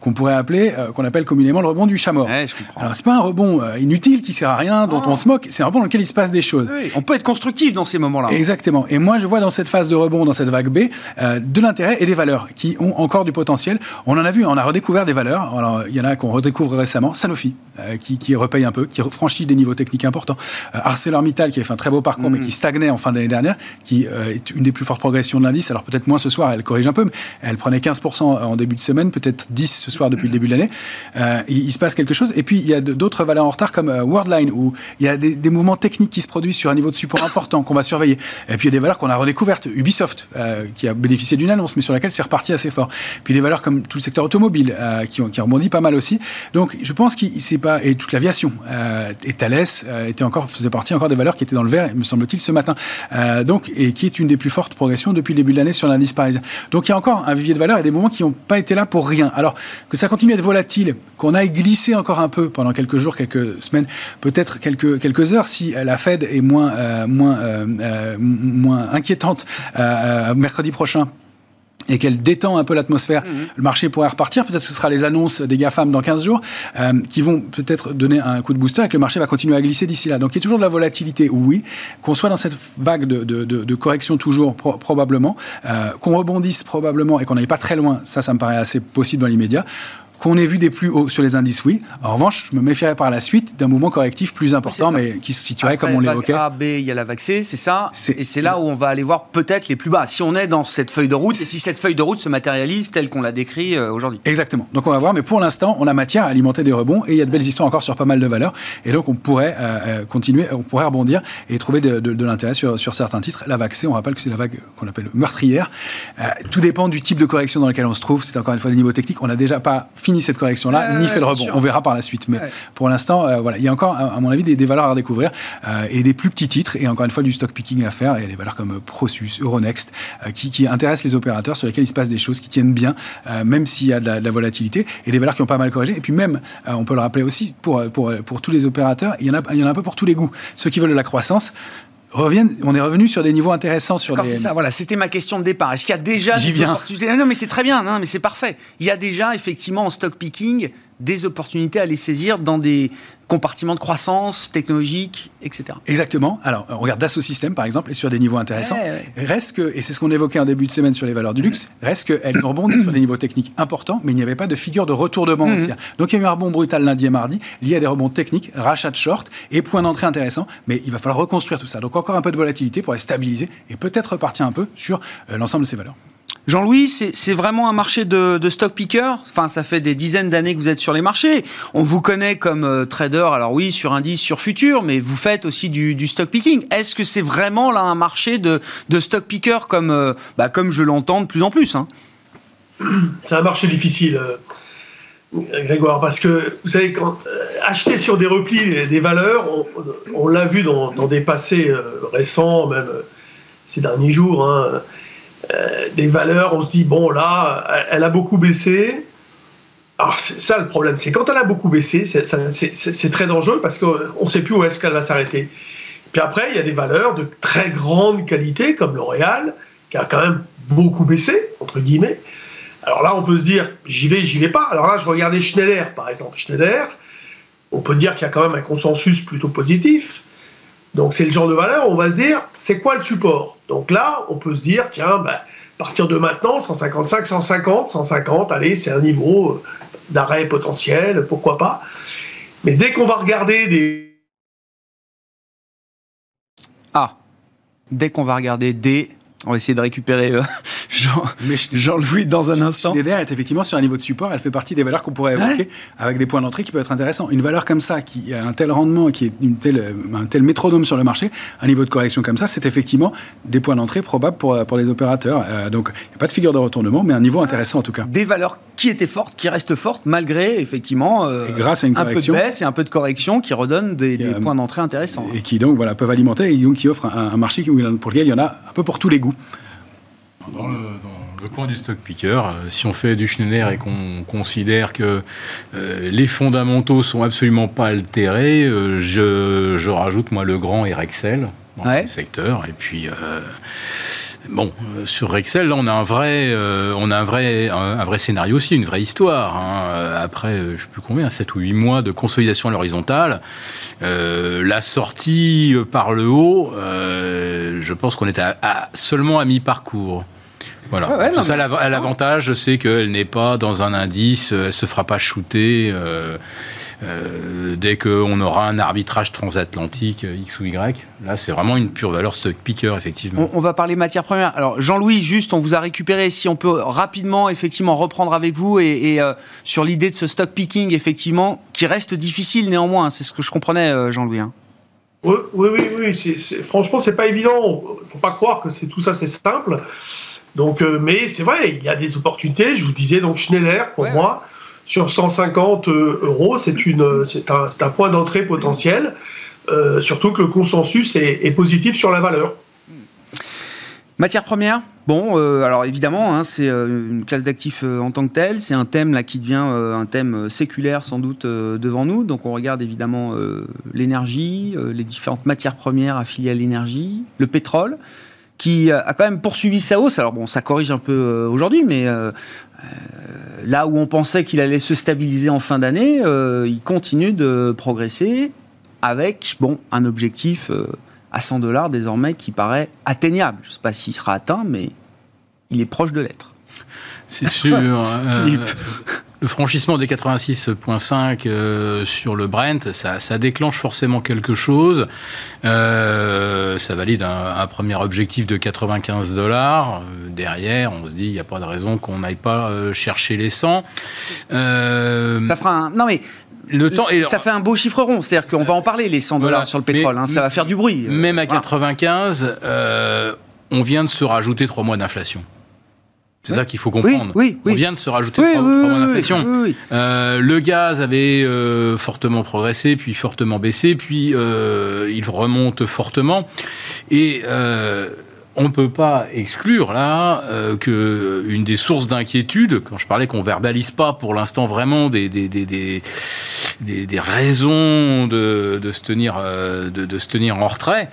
qu'on pourrait appeler, euh, qu'on appelle communément le rebond du chat mort. Ouais, Alors c'est pas un rebond euh, inutile qui sert à rien, dont on se moque. C'est un rebond dans lequel il se passe des choses. On peut être constructif dans ces moments-là. Exactement. Et moi, je vois dans cette phase de rebond, dans cette vague B, de l'intérêt et des valeurs qui ont encore du potentiel. On en a vu, on a redécouvert des valeurs. Alors il y en a qu'on redécouvre récemment. Sanofi, qui, qui repaye un peu, qui franchit des niveaux techniques importants. ArcelorMittal, qui avait fait un très beau parcours, mais mm. qui en fin d'année dernière, qui euh, est une des plus fortes progressions de l'indice. Alors peut-être moins ce soir, elle corrige un peu, mais elle prenait 15% en début de semaine, peut-être 10 ce soir depuis le début de l'année. Euh, il, se passe quelque chose. Et puis il y a d'autres valeurs en retard comme euh, Worldline, où il y a des, mouvements techniques qui se produisent sur un niveau de support important qu'on va surveiller. Et puis il y a des valeurs qu'on a redécouvertes. Ubisoft, qui a bénéficié d'une annonce, mais sur laquelle c'est reparti assez fort. Puis des valeurs comme tout le secteur automobile, qui, ont, qui rebondit pas mal aussi. Donc je pense qu'il c'est pas et toute l'aviation. et Thales était encore faisait partie encore des valeurs qui étaient dans le vert, me semble-t-il, ce matin. Euh, donc, et qui est une des plus fortes progressions depuis le début de l'année sur l'indice parisien. Donc il y a encore un vivier de valeurs et des moments qui n'ont pas été là pour rien. Alors que ça continue à être volatile, qu'on aille glisser encore un peu pendant quelques jours, quelques semaines, peut-être quelques, quelques heures, si la Fed est moins, euh, moins, euh, moins inquiétante mercredi prochain et qu'elle détend un peu l'atmosphère, mhm. le marché pourrait repartir. Peut-être que ce sera les annonces des GAFAM dans 15 jours euh, qui vont peut-être donner un coup de booster et que le marché va continuer à glisser d'ici là. Donc il y a toujours de la volatilité, oui. Qu'on soit dans cette vague de, de, de, correction toujours, probablement. Euh, qu'on rebondisse probablement et qu'on n'aille pas très loin, ça, ça me paraît assez possible dans l'immédiat. Qu'on ait vu des plus hauts sur les indices, oui. En revanche, je me méfierais par la suite d'un mouvement correctif plus important, mais, qui se situerait comme on l'évoquait. A, B, il y a la C, c'est ça. Et c'est là où on va aller voir peut-être les plus bas. Si on est dans cette feuille de route et si cette feuille de route se matérialise telle qu'on l'a décrit euh, aujourd'hui. Exactement. Donc on va voir, mais pour l'instant, on a matière à alimenter des rebonds et il y a de belles histoires encore sur pas mal de valeurs. Et donc on pourrait euh, euh, continuer, on pourrait rebondir et trouver de, l'intérêt sur, sur, certains titres. La C, on rappelle que c'est la vague qu'on appelle meurtrière. tout dépend du type de correction dans lequel on se trouve. C'est encore une fois des niveaux techniques. On n'a déjà pas fini cette correction-là ni fait le rebond. On verra par la suite. Mais pour l'instant, euh, voilà, il y a encore, à mon avis, des, valeurs à redécouvrir euh, et des plus petits titres. Et encore une fois, du stock picking à faire. Il y a des valeurs comme Prosus, Euronext, euh, qui, intéressent les opérateurs, sur lesquels il se passe des choses, qui tiennent bien, même s'il y a de la, volatilité. Et des valeurs qui ont pas mal corrigé. Et puis même, on peut le rappeler aussi, pour, pour, pour tous les opérateurs, il y, en a, il y en a un peu pour tous les goûts. Ceux qui veulent de la croissance, reviennent, on est revenu sur des niveaux intéressants sur les... c'est ça, voilà, c'était ma question de départ. Est-ce qu'il y a déjà J'y viens. Non, mais c'est très bien, non, mais c'est parfait. Il y a déjà, effectivement, en stock picking, des opportunités à les saisir dans des compartiments de croissance technologique, etc. Exactement. Alors, on regarde Dassault Systèmes, par exemple, et sur des niveaux intéressants. Reste que, et c'est ce qu'on évoquait en début de semaine sur les valeurs du luxe, reste qu'elles ont rebondi sur des niveaux techniques importants, mais il n'y avait pas de figure de retournement mmh. Donc, il y a eu un rebond brutal lundi et mardi, lié à des rebonds techniques, rachat de short et point d'entrée intéressant, mais il va falloir reconstruire tout ça. Donc, encore un peu de volatilité pour les stabiliser et peut-être repartir un peu sur euh, l'ensemble de ces valeurs. Jean-Louis, c'est vraiment un marché de, stock picker? Enfin, ça fait des dizaines d'années que vous êtes sur les marchés. On vous connaît comme euh, trader, alors oui, sur indice, sur futur, mais vous faites aussi du, stock picking. Est-ce que c'est vraiment là un marché de, stock picker comme, euh, bah, comme je l'entends de plus en plus hein? C'est un marché difficile. Euh, Grégoire, parce que vous savez, acheter sur des replis des valeurs, on, l'a vu dans, des passés récents, même ces derniers jours, hein, des valeurs, on se dit, bon, là, elle a beaucoup baissé. Alors, c'est ça le problème, c'est quand elle a beaucoup baissé, c'est très dangereux parce qu'on ne sait plus où est-ce qu'elle va s'arrêter. Puis après, il y a des valeurs de très grande qualité, comme L'Oréal, qui a quand même beaucoup baissé, entre guillemets. Alors là, on peut se dire, j'y vais, j'y vais pas. Alors là, je regardais Schneider, par exemple. Schneider, on peut dire qu'il y a quand même un consensus plutôt positif. Donc c'est le genre de valeur où on va se dire, c'est quoi le support? Donc là, on peut se dire, tiens, bah, à partir de maintenant, 155, 150, 150, allez, c'est un niveau euh, d'arrêt potentiel, pourquoi pas. Mais dès qu'on va regarder des... Ah, dès qu'on va regarder des... On va essayer de récupérer euh, Jean, Jean-Louis dans un instant. Schneider est effectivement sur un niveau de support, elle fait partie des valeurs qu'on pourrait évoquer avec des points d'entrée qui peuvent être intéressants. Une valeur comme ça, qui a un tel rendement, qui est une telle, un tel métronome sur le marché, un niveau de correction comme ça, c'est effectivement des points d'entrée probables pour, pour les opérateurs. Euh, donc, il n'y a pas de figure de retournement, mais un niveau intéressant en tout cas. Des valeurs qui étaient fortes, qui restent fortes, malgré effectivement euh, grâce à une correction, un peu de baisse et un peu de correction qui redonnent des, points d'entrée intéressants. Et qui donc voilà, peuvent alimenter et donc qui offrent un, marché pour lequel il y en a un peu pour tous les goûts. Dans le, point du stock picker, euh, si on fait du Schneider et qu'on considère que euh, les fondamentaux sont absolument pas altérés, je, rajoute moi le grand et Rexel dans le secteur. Et puis Bon, euh, sur Excel, là, on a un vrai, euh, on a un vrai, un, vrai scénario aussi, une vraie histoire. Hein. Euh, après, je ne sais plus combien, 7 ou 8 mois de consolidation à l'horizontale, la sortie par le haut, je pense qu'on est à, seulement à mi-parcours. Voilà. ça, l'avantage, c'est qu'elle n'est pas dans un indice, elle se fera pas shooter. Euh, dès qu'on aura un arbitrage transatlantique euh, X ou Y. Là, c'est vraiment une pure valeur stock picker, effectivement. On, va parler matières premières. Alors, Jean-Louis, juste, on vous a récupéré. Si on peut rapidement, effectivement, reprendre avec vous et, euh, sur l'idée de ce stock picking, effectivement, qui reste difficile néanmoins. C'est ce que je comprenais, Jean-Louis. Hein. Oui, oui, oui. oui c'est, franchement, c'est pas évident. Il faut pas croire que c'est tout ça, c'est simple. Donc, mais c'est vrai, il y a des opportunités. Je vous disais donc Schneider pour moi sur 150 euh, euros, c'est un, un, point d'entrée potentiel, euh, surtout que le consensus est, positif sur la valeur. Matière première Bon, euh, alors évidemment, hein, c'est une classe d'actifs en tant que telle. C'est un thème là qui devient un thème séculaire sans doute devant nous. Donc on regarde évidemment l'énergie, les différentes matières premières affiliées à l'énergie, le pétrole, qui a quand même poursuivi sa hausse. Alors bon, ça corrige un peu aujourd'hui, mais là où on pensait qu'il allait se stabiliser en fin d'année, euh, il continue de progresser avec bon, un objectif euh, à 100 dollars désormais qui paraît atteignable. Je ne sais pas s'il sera atteint, mais il est proche de l'être. C'est sûr. Euh, le franchissement des 86.5 euh, sur le Brent, ça, déclenche forcément quelque chose. Euh, ça valide un, premier objectif de 95 dollars. Derrière, on se dit, il n'y a pas de raison qu'on n'aille pas chercher les 100. ça fera un... Non mais le temps et ça fait un beau chiffre rond, c'est-à-dire qu'on va en parler les 100 dollars sur le pétrole, hein, ça va faire du bruit. Même à 95, on vient de se rajouter trois mois d'inflation. C'est ça qu'il faut comprendre. Oui, On vient de se rajouter trois, mois d'inflation. Euh, le gaz avait euh, fortement progressé, puis fortement baissé, puis euh, il remonte fortement. Et on ne peut pas exclure là que une des sources d'inquiétude, quand je parlais qu'on verbalise pas pour l'instant vraiment des, des, des, des, raisons de, de se tenir, de, de, se tenir en retrait,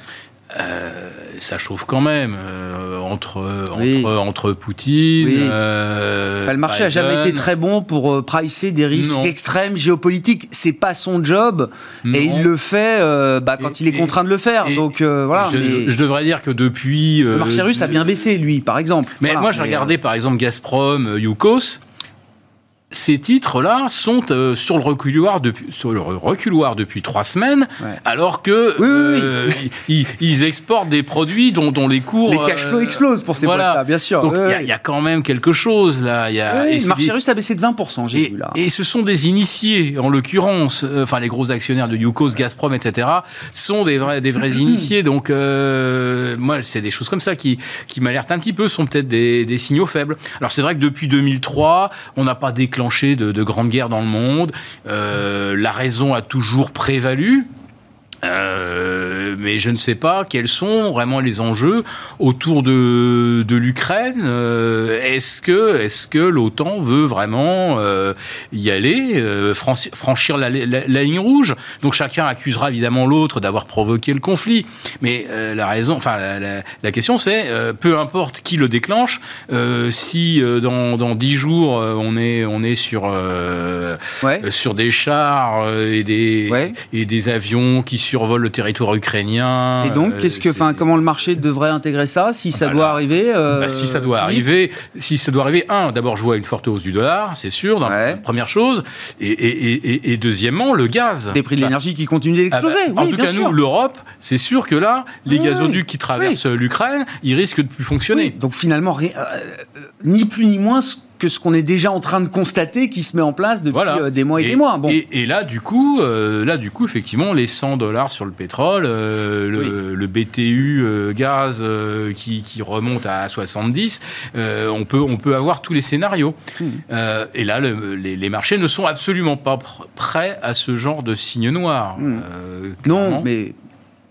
euh, ça chauffe quand même euh, entre, entre, entre, Poutine. Euh, bah, le marché n'a jamais été très bon pour pricer des risques extrêmes géopolitiques. C'est pas son job et il le fait bah, quand il est contraint de le faire. Donc voilà. Je, devrais dire que depuis. le marché russe a bien baissé, lui, par exemple. Mais moi, j'ai regardé par exemple Gazprom, Yukos ces titres-là sont euh, sur, le reculoir depuis, sur le reculoir depuis trois semaines, alors que euh, Ils, exportent des produits dont, dont les cours... Les cash flows euh, explosent pour ces boîtes-là, bien sûr. Donc il y, a quand même quelque chose là. Y a, le marché russe a baissé de 20%, j'ai vu là. Et ce sont des initiés, en l'occurrence, enfin les gros actionnaires de Yukos, Gazprom, etc., sont des vrais, des vrais initiés. Donc moi, c'est des choses comme ça qui, qui m'alertent un petit peu, sont peut-être des, des signaux faibles. Alors c'est vrai que depuis 2003, on n'a pas déclenché de, de grandes guerres dans le monde. Euh, la raison a toujours prévalu. Euh, mais je ne sais pas quels sont vraiment les enjeux autour de, de l'Ukraine. Euh, est-ce que, est que l'OTAN veut vraiment euh, y aller, franchir la, ligne rouge? Donc chacun accusera évidemment l'autre d'avoir provoqué le conflit. Mais la raison, enfin la, question c'est, peu importe qui le déclenche, si dans, dans 10 jours on est, on est sur, sur des chars et des, et des avions qui survolent le territoire ukrainien. Et donc, qu'est-ce que, enfin, comment le marché devrait intégrer ça si ça doit arriver bah, Si ça doit arriver, si ça doit arriver, un, d'abord, je vois une forte hausse du dollar, c'est sûr, dans première chose, et, deuxièmement, le gaz. Des prix de l'énergie qui continuent d'exploser. Ah bah, en tout cas, nous, l'Europe, c'est sûr que là, les gazoducs qui traversent l'Ukraine, ils risquent de plus fonctionner. donc finalement, euh, ni plus ni moins que ce qu'on est déjà en train de constater qui se met en place depuis euh, des mois et, des mois. Bon. Et, là, du coup, euh, là, du coup, effectivement, les 100 dollars sur le pétrole, le, BTU gaz qui, remonte à 70, on, peut, on peut avoir tous les scénarios. Hmm. et là, les, les, marchés ne sont absolument pas prêts à ce genre de signe noir. Hmm. non, mais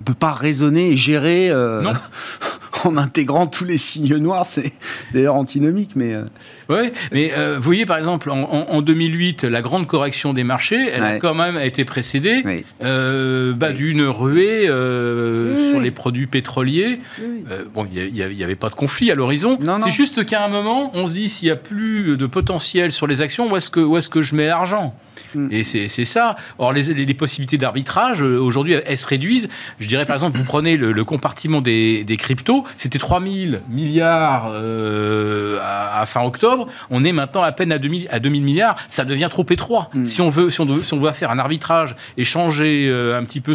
on peut pas raisonner et gérer euh, en intégrant tous les signes noirs. C'est d'ailleurs antinomique, mais. Euh. Oui, mais euh, vous voyez par exemple en, 2008, la grande correction des marchés, elle a quand même été précédée bah, d'une ruée sur les produits pétroliers. bon, il n'y avait pas de conflit à l'horizon. C'est juste qu'à un moment, on se dit s'il n'y a plus de potentiel sur les actions, où est-ce que, où est que je mets l'argent? Mm. Et c'est ça. Or, les, les, possibilités d'arbitrage, euh, aujourd'hui, elles se réduisent. Je dirais, par exemple, vous prenez le, compartiment des, des cryptos, c'était 3000 milliards euh, à, fin octobre. On est maintenant à peine à 2000, à 2000 milliards. Ça devient trop étroit. Mm. Si, on veut, si, on doit, si on doit faire un arbitrage et changer euh, un petit peu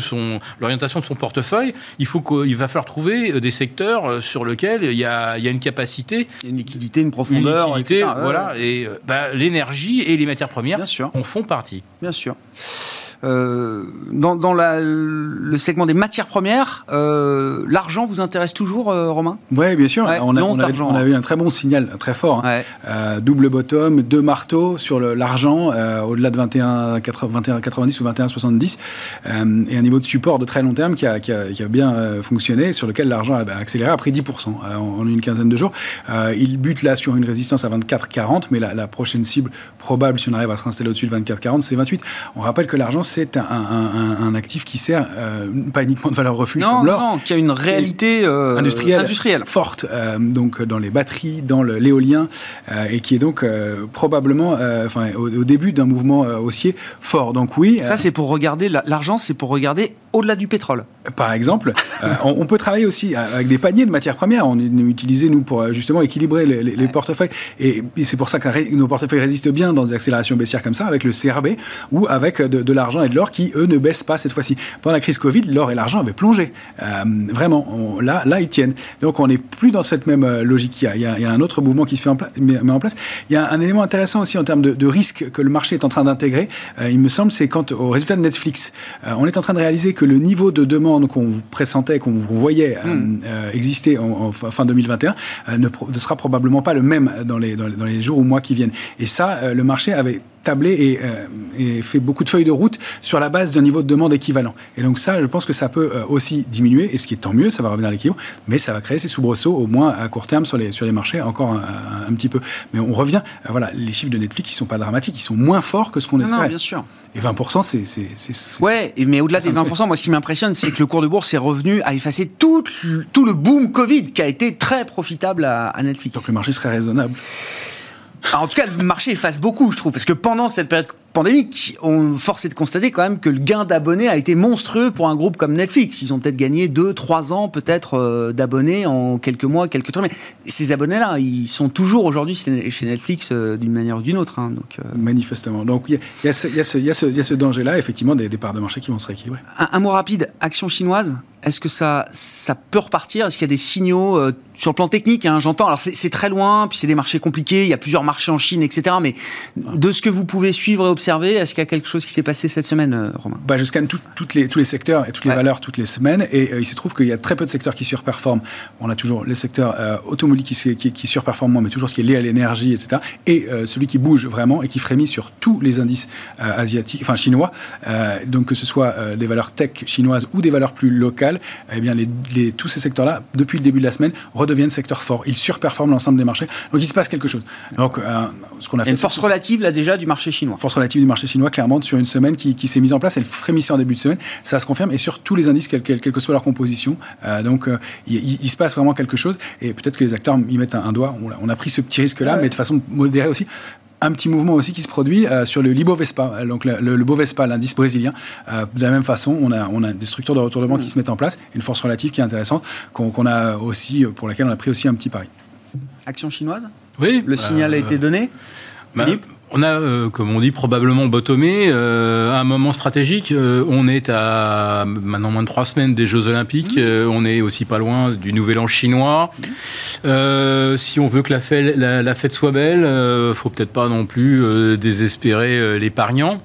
l'orientation de son portefeuille, il, faut qu'il va falloir trouver des secteurs sur lesquels il y a, il y a une capacité. Une liquidité, une profondeur. Une liquidité, voilà. Et bah, l'énergie et les matières premières en font partie. Bien sûr. Euh, dans, dans la, le segment des matières premières, euh, l'argent vous intéresse toujours, euh, Romain? Oui, bien sûr. on, a, on, un très bon signal, très fort. Hein. double bottom, deux marteaux sur l'argent, au-delà de 21, 21, 90 ou 21, 70, et un niveau de support de très long terme qui a, qui a, qui a bien fonctionné, sur lequel l'argent a accéléré après 10%. en, une quinzaine de jours. il bute là sur une résistance à 24, 40, mais la, la prochaine cible probable, si on arrive à se réinstaller au-dessus de 24, 40, c'est 28. On rappelle que l'argent, c'est un, actif qui sert euh, pas uniquement de valeur refuge non, comme non, qui a une réalité euh, industrielle, industrielle, forte, euh, donc dans les batteries, dans l'éolien, et qui est donc probablement, enfin, au, début d'un mouvement haussier fort. Donc oui. Ça, c'est pour regarder l'argent, c'est pour regarder au-delà du pétrole. Par exemple, on, peut travailler aussi avec des paniers de matières premières. On est utilisé nous pour justement équilibrer les, portefeuilles, et, c'est pour ça que nos portefeuilles résistent bien dans des accélérations baissières comme ça, avec le CRB ou avec de, de l'argent et de l'or qui, eux, ne baissent pas cette fois-ci. Pendant la crise Covid, l'or et l'argent avaient plongé. Euh, vraiment, là, là, ils tiennent. Donc, on n'est plus dans cette même euh, logique. Il y, a, il y a un autre mouvement qui se fait en met en place. Il y a un élément intéressant aussi en termes de, risque que le marché est en train d'intégrer. Euh, il me semble, c'est quand au résultat de Netflix, on est en train de réaliser que le niveau de demande qu'on pressentait, qu'on voyait hmm. exister en, fin 2021, ne, ne, sera probablement pas le même dans les, dans les jours ou mois qui viennent. Et ça, le marché avait tablé euh, et, fait beaucoup de feuilles de route sur la base d'un niveau de demande équivalent. Et donc ça, je pense que ça peut euh, aussi diminuer, et ce qui est tant mieux, ça va revenir à l'équilibre, mais ça va créer ces soubresauts, au moins à court terme, sur les, sur les marchés, encore un, petit peu. Mais on revient, euh, voilà, les chiffres de Netflix, ils sont pas dramatiques, ils sont moins forts que ce qu'on espérait. Non, bien sûr. Et 20%, c'est... Ouais, mais au-delà des 20%, moi, ce qui m'impressionne, c'est que le cours de bourse est revenu à effacer tout, tout le boom Covid qui a été très profitable à, à Netflix. Donc le marché serait raisonnable en tout cas, le marché efface beaucoup, je trouve, parce que pendant cette période pandémique, on forcé de constater quand même que le gain d'abonnés a été monstrueux pour un groupe comme Netflix. Ils ont peut-être gagné 2 3 ans peut-être euh, d'abonnés en quelques mois, quelques temps. Mais ces abonnés-là, ils sont toujours aujourd'hui chez Netflix euh, d'une manière ou d'une autre. Hein, donc, euh. Manifestement. Donc il y, a ce, danger-là, effectivement, des, parts de marché qui vont se rééquilibrer. Un, mot rapide, action chinoise est-ce que ça, ça peut repartir? Est-ce qu'il y a des signaux sur le plan technique hein, J'entends. Alors c'est très loin, puis c'est des marchés compliqués. Il y a plusieurs marchés en Chine, etc. Mais de ce que vous pouvez suivre et observer est-ce qu'il y a quelque chose qui s'est passé cette semaine, euh, Romain? Bah, Je scanne toutes les, tous les secteurs et toutes les valeurs toutes les semaines. Et euh, il se trouve qu'il y a très peu de secteurs qui surperforment. On a toujours les secteurs euh, automobiles qui, qui, qui, surperforment moins, mais toujours ce qui est lié à l'énergie, etc. Et celui qui bouge vraiment et qui frémit sur tous les indices asiatiques, enfin chinois. donc que ce soit des valeurs tech chinoises ou des valeurs plus locales, eh bien les, tous ces secteurs-là, depuis le début de la semaine, redeviennent secteurs forts. Ils surperforment l'ensemble des marchés. Donc il se passe quelque chose. Donc ce qu'on a fait. une force relative là déjà du marché chinois. Force relative du marché chinois, clairement, sur une semaine qui, s'est mise en place. Elle frémissait en début de semaine. Ça se confirme. Et sur tous les indices, quelle, que soit leur composition. Euh, donc, euh, il, se passe vraiment quelque chose. Et peut-être que les acteurs y mettent un, doigt. On a, pris ce petit risque-là, mais de façon modérée aussi un petit mouvement aussi qui se produit sur le Libovespa, donc le, le, Bovespa, l'indice brésilien. de la même façon, on a, on a des structures de retournement qui se mettent en place, une force relative qui est intéressante, qu'on a aussi, pour laquelle on a pris aussi un petit pari. Action chinoise? Oui. Le signal a été donné? Bah, on a, euh, comme on dit, probablement bottomé euh, à un moment stratégique. Euh, on est à maintenant moins de trois semaines des Jeux Olympiques. Mmh. on est aussi pas loin du Nouvel An chinois. Mmh. si on veut que la fête, la, fête soit belle, faut peut-être pas non plus désespérer l'épargnant.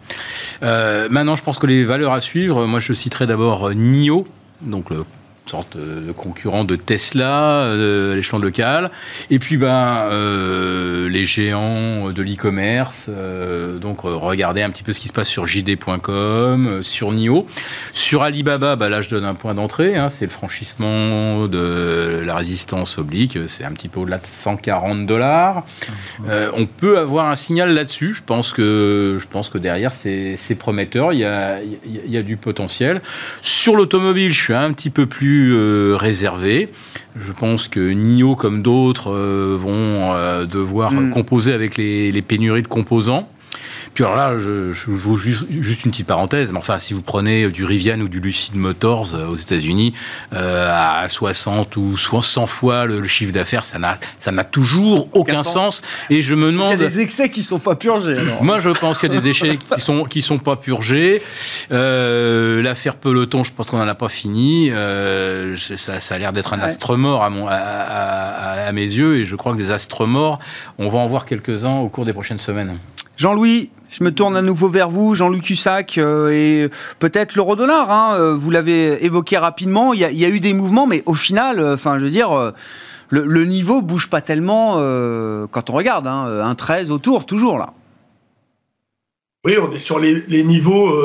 maintenant, je pense que les valeurs à suivre, moi, je citerai d'abord NIO, donc le sorte de concurrent de Tesla euh, à l'échelon local. Et puis ben, euh, les géants de l'e-commerce. Euh, donc regardez un petit peu ce qui se passe sur JD.com, sur NIO. Sur Alibaba, ben, là je donne un point d'entrée. Hein, c'est le franchissement de la résistance oblique. C'est un petit peu au-delà de 140 dollars. on peut avoir un signal là-dessus. Je pense que, je pense que derrière c'est prometteur. Il y, a, il y a du potentiel. Sur l'automobile, je suis un petit peu plus euh, réservé. Je pense que NIO, comme d'autres, euh, vont euh, devoir mm. composer avec les, pénuries de composants. Puis alors là, je, vous juste, une petite parenthèse, mais enfin, si vous prenez du Rivian ou du Lucid Motors euh, aux États-Unis euh, à 60 ou 100 fois le, chiffre d'affaires, ça n'a ça n'a toujours aucun, sens. Et je me demande. Il y a des excès qui sont pas purgés. Moi, je pense qu'il y a des échecs qui sont qui sont pas purgés. Euh, L'affaire peloton, je pense qu'on n'en a pas fini. Euh, ça, ça, a l'air d'être un astre mort à, mon, à, à, à mes yeux, et je crois que des astres morts, on va en voir quelques-uns au cours des prochaines semaines. Jean-Louis, je me tourne à nouveau vers vous, Jean-Luc Cussac, euh, et peut-être l'euro-dollar. Hein, euh, vous l'avez évoqué rapidement. Il y, a, eu des mouvements, mais au final, euh, enfin, je veux dire, le, niveau bouge pas tellement quand on regarde. Hein, un 13 autour, toujours là. Oui, on est sur les, niveaux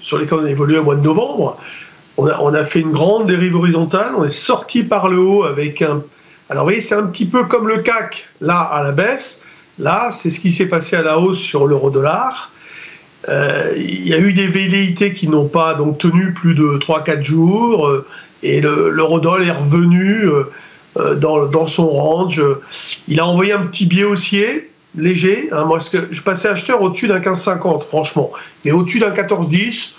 sur lesquels on a évolué au mois de novembre. On a, on a, fait une grande dérive horizontale. On est sorti par le haut avec un. Alors, vous voyez, c'est un petit peu comme le CAC, là, à la baisse Là, c'est ce qui s'est passé à la hausse sur l'euro-dollar. Euh, il y a eu des velléités qui n'ont pas donc tenu plus de 3-4 jours euh, et l'euro-dollar est revenu euh, dans, son range. Il a envoyé un petit biais haussier léger. Hein. moi, que je passais acheteur au-dessus d'un 15,50, franchement. Mais au-dessus d'un 14,10,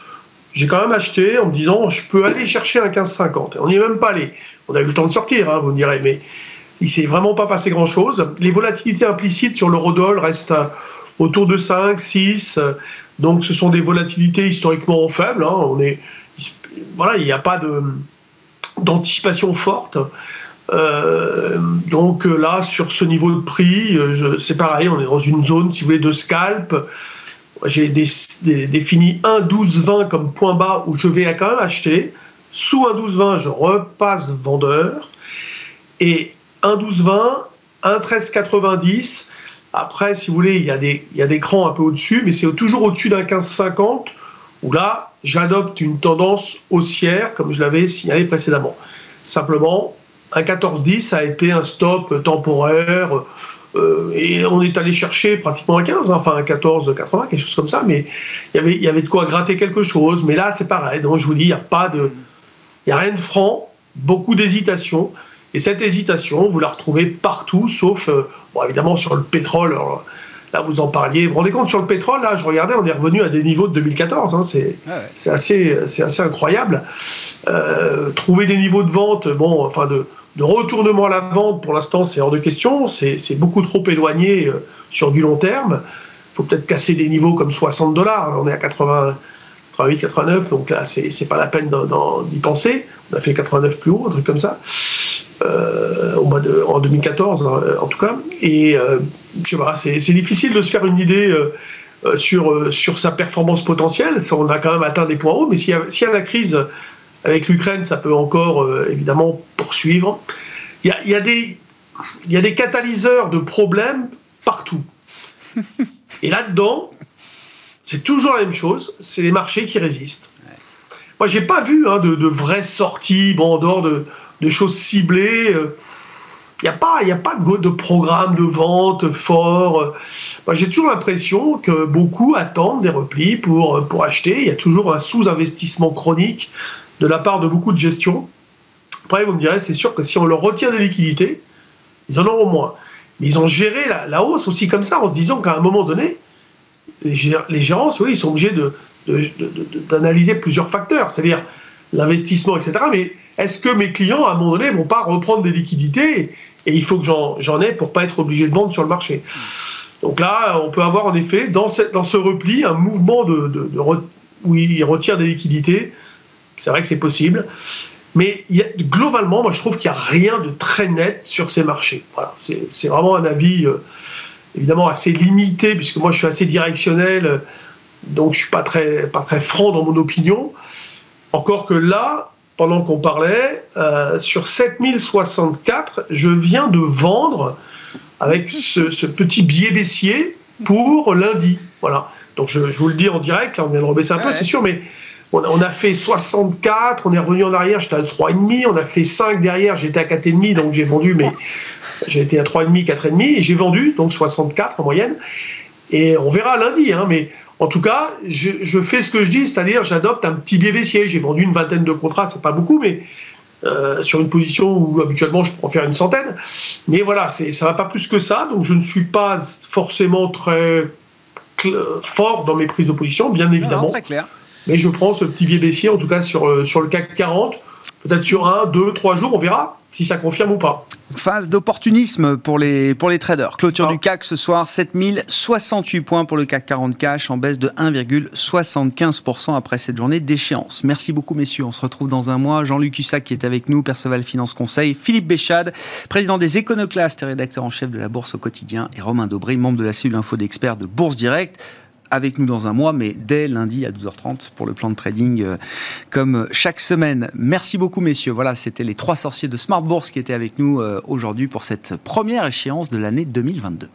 j'ai quand même acheté en me disant je peux aller chercher un 15,50. On n'y est même pas allé. On a eu le temps de sortir, hein, vous me direz, mais il s'est vraiment pas passé grand-chose. Les volatilités implicites sur l'eurodoll restent autour de 5, 6. Donc ce sont des volatilités historiquement faibles. Hein. On est, voilà, il n'y a pas d'anticipation forte. Euh, donc là, sur ce niveau de prix, c'est pareil, on est dans une zone, si vous voulez, de scalp. J'ai défini 1,12,20 comme point bas où je vais quand même acheter. Sous 1,12,20, je repasse vendeur. Et 1,12,20, 1,13,90. Après, si vous voulez, il y a des, il y crans un peu au-dessus, mais c'est toujours au-dessus d'un 15,50 où là, j'adopte une tendance haussière, comme je l'avais signalé précédemment. Simplement, un 14,10 a été un stop temporaire. Euh, et on est allé chercher pratiquement un 15, hein, enfin un 14,80, quelque chose comme ça, mais il y avait, il y avait de quoi gratter quelque chose. Mais là, c'est pareil. Donc, je vous dis, il n'y a pas de. Il n'y a rien de franc, beaucoup d'hésitation. Et cette hésitation, vous la retrouvez partout, sauf, euh, bon, évidemment, sur le pétrole. là, vous en parliez. Vous vous rendez compte, sur le pétrole, là, je regardais, on est revenu à des niveaux de 2014. Hein, ah c'est assez, assez incroyable. Euh, trouver des niveaux de vente, bon, enfin, de, de retournement à la vente, pour l'instant, c'est hors de question. C'est beaucoup trop éloigné euh, sur du long terme. Il faut peut-être casser des niveaux comme 60 dollars. On est à 80. 88, 89, donc là, c'est pas la peine d'y penser. On a fait 89 plus haut, un truc comme ça. Euh, au mois de, en 2014 hein, en tout cas. Et euh, je sais pas, c'est difficile de se faire une idée euh, sur, sur sa performance potentielle. On a quand même atteint des points hauts, mais s'il y, y, a la crise avec l'Ukraine, ça peut encore évidemment poursuivre. Il y a, y, y a des catalyseurs de problèmes partout. Et là-dedans, c'est toujours la même chose, c'est les marchés qui résistent. Moi, j'ai pas vu hein, de, de vraies sorties, bon, en dehors de, de choses ciblées. Il euh, n'y a pas, y a pas de, de, programme de vente fort. J'ai toujours l'impression que beaucoup attendent des replis pour, pour acheter. Il y a toujours un sous-investissement chronique de la part de beaucoup de gestions. Après, vous me direz, c'est sûr que si on leur retient des liquidités, ils en auront moins. Mais ils ont géré la, hausse aussi comme ça, en se disant qu'à un moment donné, les, gérants, oui, ils sont obligés d'analyser plusieurs facteurs, c'est-à-dire l'investissement, etc. Mais est-ce que mes clients, à un moment donné, vont pas reprendre des liquidités et il faut que j'en ai pour pas être obligé de vendre sur le marché? Donc là, on peut avoir en effet dans, dans ce repli un mouvement de, où il retire des liquidités. C'est vrai que c'est possible. Mais globalement, moi je trouve qu'il n'y a rien de très net sur ces marchés. Voilà, c'est vraiment un avis euh, évidemment assez limité, puisque moi je suis assez directionnel, donc je ne suis pas très, pas très franc dans mon opinion. Encore que là, pendant qu'on parlait, euh, sur 7064, je viens de vendre avec ce, petit billet baissier pour lundi. Voilà. Donc je, vous le dis en direct, là on vient de rebaisser un peu, c'est sûr, mais on, a fait 64, on est revenu en arrière, j'étais à 3,5, on a fait 5 derrière, j'étais à 4,5, donc j'ai vendu, mais j'ai été à 3,5, 4,5, et j'ai vendu, donc 64 en moyenne. Et on verra lundi, hein, mais en tout cas, je, fais ce que je dis, c'est-à-dire j'adopte un petit biais baissier. J'ai vendu une vingtaine de contrats, c'est pas beaucoup, mais euh, sur une position où habituellement je pourrais faire une centaine. Mais voilà, ça va pas plus que ça, donc je ne suis pas forcément très fort dans mes prises de position, bien évidemment. très clair. Mais je prends ce petit biais baissier, en tout cas sur, euh, sur le CAC 40, peut-être sur un, deux, trois jours, on verra si ça confirme ou pas. Phase d'opportunisme pour les, pour les traders. Clôture du CAC ce soir, 7068 points pour le CAC 40 cash en baisse de 1,75% après cette journée d'échéance. Merci beaucoup messieurs, on se retrouve dans un mois. Jean-Luc Hussac qui est avec nous, Perceval Finance Conseil, Philippe Béchade, président des Éconoclastes et rédacteur en chef de la Bourse au quotidien, et Romain Dobré, membre de la cellule info d'experts de Bourse Direct avec nous dans un mois, mais dès lundi à 12h30 pour le plan de trading euh, comme chaque semaine. Merci beaucoup messieurs. Voilà, c'était les trois sorciers de Smart Bourse qui étaient avec nous euh, aujourd'hui pour cette première échéance de l'année 2022.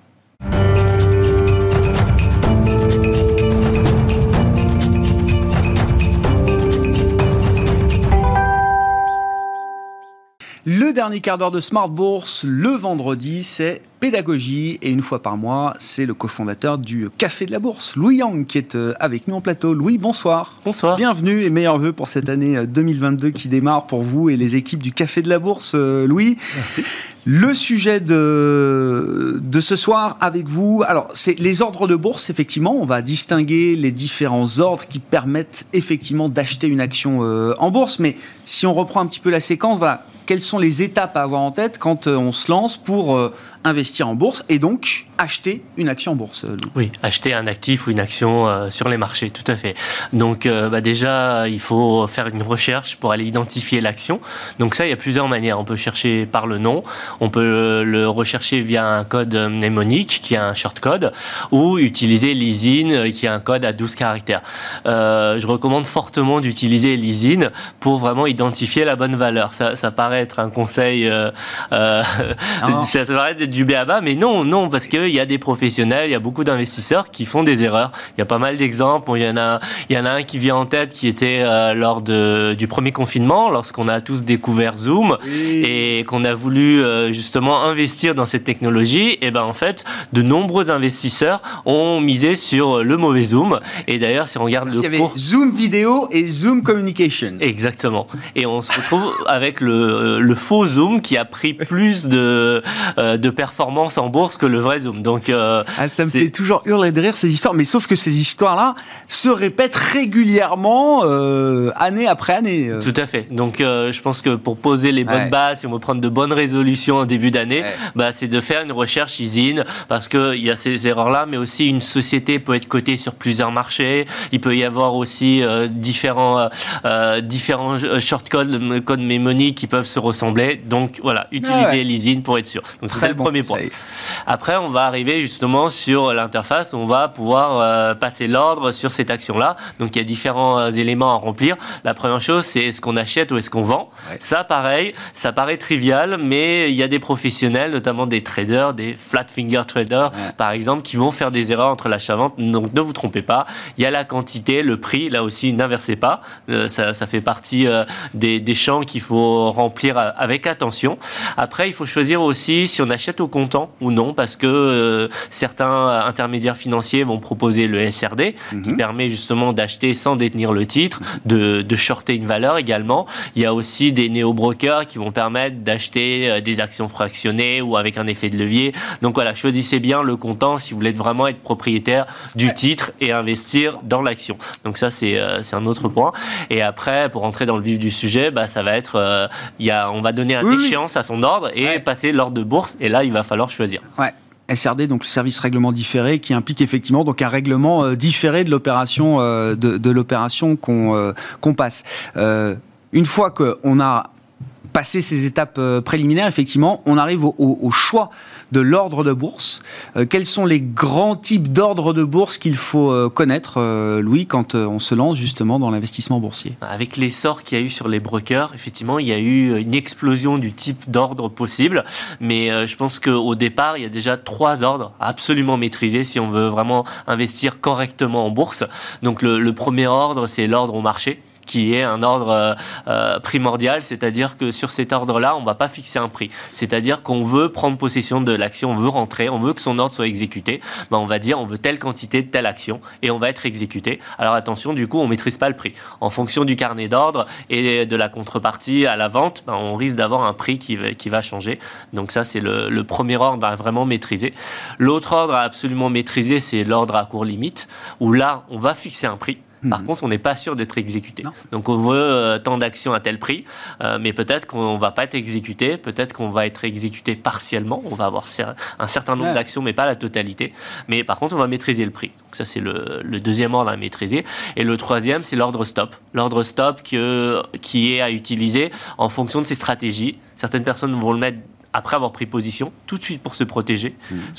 Dernier quart d'heure de Smart Bourse, le vendredi, c'est pédagogie. Et une fois par mois, c'est le cofondateur du Café de la Bourse, Louis Yang, qui est euh, avec nous en plateau. Louis, bonsoir. Bonsoir. Bienvenue et meilleurs voeux pour cette année 2022 euh, qui démarre pour vous et les équipes du Café de la Bourse, euh, Louis. Merci. Le sujet de, de ce soir avec vous, alors c'est les ordres de bourse, effectivement, on va distinguer les différents ordres qui permettent effectivement d'acheter une action en bourse, mais si on reprend un petit peu la séquence, voilà, quelles sont les étapes à avoir en tête quand euh, on se lance pour euh, investir en bourse et donc acheter une action en bourse. Oui, acheter un actif ou une action euh, sur les marchés, tout à fait. Donc bah, déjà, il faut faire une recherche pour aller identifier l'action. Donc ça, il y a plusieurs manières. On peut chercher par le nom, on peut le rechercher via un code mnémonique qui a un shortcode, ou utiliser l'ISIN qui a un code à 12 caractères. je recommande fortement d'utiliser l'ISIN pour vraiment identifier la bonne valeur. Ça, ça paraît être un conseil, euh, euh, ça paraît être du béaba, mais non, non, parce qu'il y a des professionnels, il y a beaucoup d'investisseurs qui font des erreurs. Il y a pas mal d'exemples. il y en a, il y en a un qui vient en tête qui était euh, lors de, du premier confinement, lorsqu'on a tous découvert Zoom et qu'on a voulu justement investir dans cette technologie. Et ben en fait, de nombreux investisseurs ont misé sur le mauvais Zoom. Et d'ailleurs, si on regarde le cours, Zoom vidéo et Zoom communication. Exactement. Et on se retrouve avec le le faux Zoom qui a pris plus de, euh, de performance en bourse que le vrai Zoom. Donc, euh, ah, ça me fait toujours hurler de rire ces histoires, mais sauf que ces histoires-là se répètent régulièrement, euh, année après année. Tout à fait. Donc, je pense que pour poser les bonnes bases, si on veut prendre de bonnes résolutions en début d'année, bah, c'est de faire une recherche ISIN, parce qu'il y a ces erreurs-là, mais aussi une société peut être cotée sur plusieurs marchés. Il peut y avoir aussi différents, différents shortcodes, codes mémoniques qui peuvent se ressembler. Donc voilà, utiliser l'ISIN pour être sûr. Donc c'est le premier point. Après, on va arriver justement sur l'interface où on va pouvoir euh, passer l'ordre sur cette action-là. Donc il y a différents euh, éléments à remplir. La première chose, c'est est-ce qu'on achète ou est-ce qu'on vend. Ça, pareil, ça paraît trivial, mais il y a des professionnels, notamment des traders, des flat finger traders, par exemple, qui vont faire des erreurs entre l'achat-vente. Donc ne vous trompez pas. Il y a la quantité, le prix. Là aussi, n'inversez pas. Euh, ça, ça, fait partie des, des champs qu'il faut remplir avec attention. Après, il faut choisir aussi si on achète achète au comptant ou non, parce que euh, certains intermédiaires financiers vont proposer le SRD, qui Mhm. permet justement d'acheter sans détenir le titre, de, de shorter une valeur également. Il y a aussi des néo-brokers qui vont permettre d'acheter euh, des actions fractionnées ou avec un effet de levier. Donc voilà, choisissez bien le comptant si vous voulez vraiment être propriétaire du titre et investir dans l'action. Donc ça, c'est euh, un autre point. Et après, pour entrer dans le vif du sujet, bah, ça va être, euh, y a, on va donner un Oui, oui. échéance à son ordre et Ouais. passer l'ordre de bourse. Et là, il va falloir choisir. SRD, donc le service règlement différé, qui implique effectivement donc un règlement euh, différé de l'opération euh, qu'on euh, qu'on passe. Une fois qu'on a passé ces étapes euh, préliminaires, effectivement, on arrive au, choix de l'ordre de bourse. Euh, quels sont les grands types d'ordres de bourse qu'il faut euh, connaître, Louis, quand on se lance justement dans l'investissement boursier? Avec l'essor qu'il y a eu sur les brokers, effectivement, il y a eu une explosion du type d'ordre possible. Mais je pense qu'au départ, il y a déjà trois ordres absolument maîtriser si on veut vraiment investir correctement en bourse. Donc le premier ordre, c'est l'ordre au marché qui est un ordre euh, euh, primordial, c'est-à-dire que sur cet ordre-là, on ne va pas fixer un prix. C'est-à-dire qu'on veut prendre possession de l'action, on veut rentrer, on veut que son ordre soit exécuté. Ben, on va dire, on veut telle quantité de telle action et on va être exécuté. Alors attention, du coup, on maîtrise pas le prix. En fonction du carnet d'ordre et de la contrepartie à la vente, ben, on risque d'avoir un prix qui va, changer. Donc ça, c'est le, le premier ordre à vraiment maîtriser. L'autre ordre à absolument maîtriser, c'est l'ordre à court limite, où là, on va fixer un prix. Par contre, on n'est pas sûr d'être exécuté. Non. Donc, on veut euh, tant d'actions à tel prix, euh, mais peut-être qu'on va pas être exécuté, peut-être qu'on va être exécuté partiellement. On va avoir un certain nombre Ouais. d'actions, mais pas la totalité. Mais par contre, on va maîtriser le prix. Donc, ça, c'est le, le deuxième ordre à maîtriser. Et le troisième, c'est l'ordre stop. L'ordre stop que, qui est à utiliser en fonction de ses stratégies. Certaines personnes vont le mettre après avoir pris position, tout de suite pour se protéger.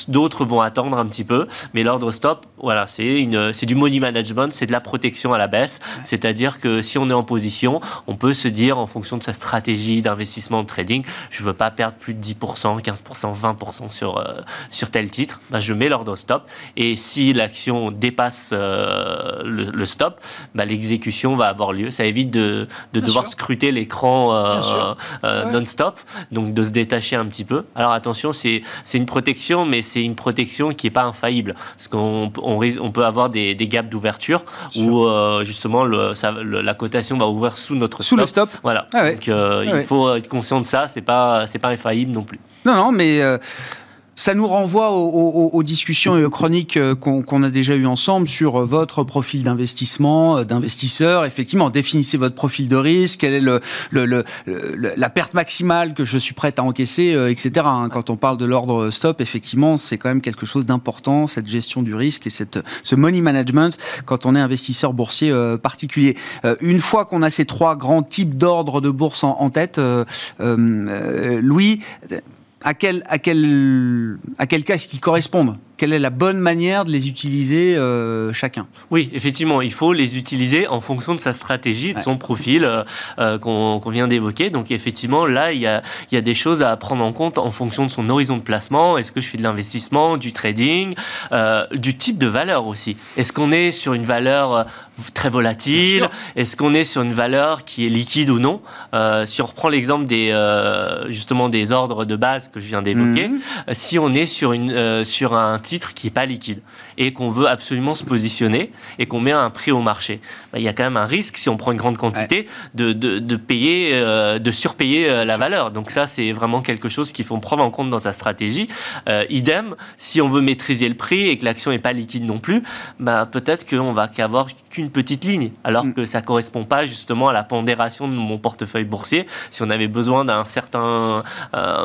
D'autres vont attendre un petit peu, mais l'ordre stop, voilà, c'est une, c'est du money management, c'est de la protection à la baisse. C'est-à-dire que si on est en position, on peut se dire en fonction de sa stratégie d'investissement de trading, je veux pas perdre plus de 10%, 15%, 20% sur euh, sur tel titre, ben, je mets l'ordre stop. Et si l'action dépasse euh, le, le stop, ben, l'exécution va avoir lieu. Ça évite de, de devoir sûr. scruter l'écran euh, euh, Ouais. non-stop, donc de se détacher un petit peu. Alors attention, c'est une protection, mais c'est une protection qui n'est pas infaillible, parce qu'on on, peut avoir des, des gaps d'ouverture où euh, justement le, ça- le- la cotation va ouvrir sous notre Sous le stop Voilà. Ah ouais. Donc euh, Ah ouais. il faut être conscient de ça. C'est pas c'est pas infaillible non plus. Non, non, mais euh, ça nous renvoie aux, aux- aux discussions et aux chroniques euh, qu'on qu'on a déjà eues ensemble sur euh, votre profil d'investissement, euh, d'investisseur. Effectivement, définissez votre profil de risque, quelle est le, le- le- la perte maximale que je suis prête à encaisser, etc. hein. Quand on parle de l'ordre stop, effectivement, c'est quand même quelque chose d'important, cette gestion du risque et cette, ce money management quand on est investisseur boursier particulier. Une fois qu'on a ces trois grands types d'ordres de bourse en, en tête, euh, euh, Louis, à quel, à quel, à quel cas est-ce qu'ils correspondent? Quelle est la bonne manière de les utiliser euh, chacun? Oui, effectivement, il faut les utiliser en fonction de sa stratégie, de Ouais. son profil euh, euh, qu'on vient d'évoquer. Donc effectivement, là, il y a, il y a des choses à prendre en compte en fonction de son horizon de placement. Est-ce que je fais de l'investissement, du trading, euh, du type de valeur aussi? Est-ce qu'on est sur une valeur très volatile. Est-ce qu'on est sur une valeur qui est liquide ou non? Euh, Si on reprend l'exemple des euh, justement des ordres de base que je viens d'évoquer, Mhm. euh, si on est sur, une, euh, sur un titre qui n'est pas liquide et qu'on veut absolument se positionner et qu'on met un prix au marché, bah, il y a quand même un risque, si on prend une grande quantité, de, de, de payer, euh, de surpayer euh, la valeur. Donc ça, c'est vraiment quelque chose qu'il faut prendre en compte dans sa stratégie. Euh, idem, si on veut maîtriser le prix et que l'action n'est pas liquide non plus, bah, peut-être qu'on va qu'avoir qu'une petite ligne, alors Mm. que ça correspond pas justement à la pondération de mon portefeuille boursier. Si on avait besoin d'un certain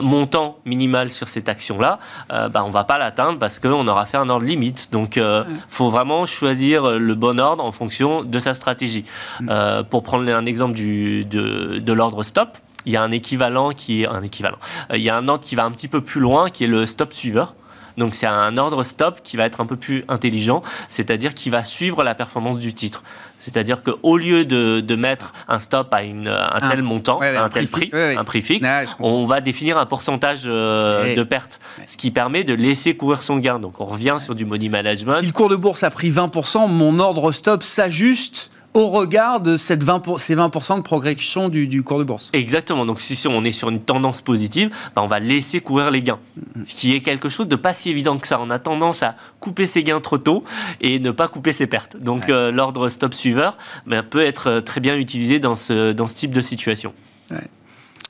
montant minimal sur cette action-là, bah, on va pas l'atteindre parce qu'on aura fait un ordre limite. Donc, euh, faut vraiment choisir le bon ordre en fonction de sa stratégie. Euh, pour prendre un exemple du, de, de l'ordre stop, il y a un équivalent qui est un équivalent. Euh, il y a un ordre qui va un petit peu plus loin, qui est le stop suiveur. Donc c'est un ordre stop qui va être un peu plus intelligent, c'est-à-dire qui va suivre la performance du titre. C'est-à-dire qu'au lieu de, de mettre un stop à une, un Un- tel montant, ouais, ouais, à un, un tel prix ouais, un prix fixe, Ah, on va définir un pourcentage euh, de perte, ce qui permet de laisser courir son gain. Donc on revient sur du money management. Si le cours de bourse a pris 20%, mon ordre stop s'ajuste au regard de cette 20 ces 20% de progression du, cours de bourse. Exactement. Donc si on est sur une tendance positive, bah, on va laisser courir les gains. Mm-hmm. Ce qui est quelque chose de pas si évident que ça. On a tendance à couper ses gains trop tôt et ne pas couper ses pertes. Donc euh, l'ordre stop suiveur bah, peut être euh, très bien utilisé dans ce, dans ce type de situation.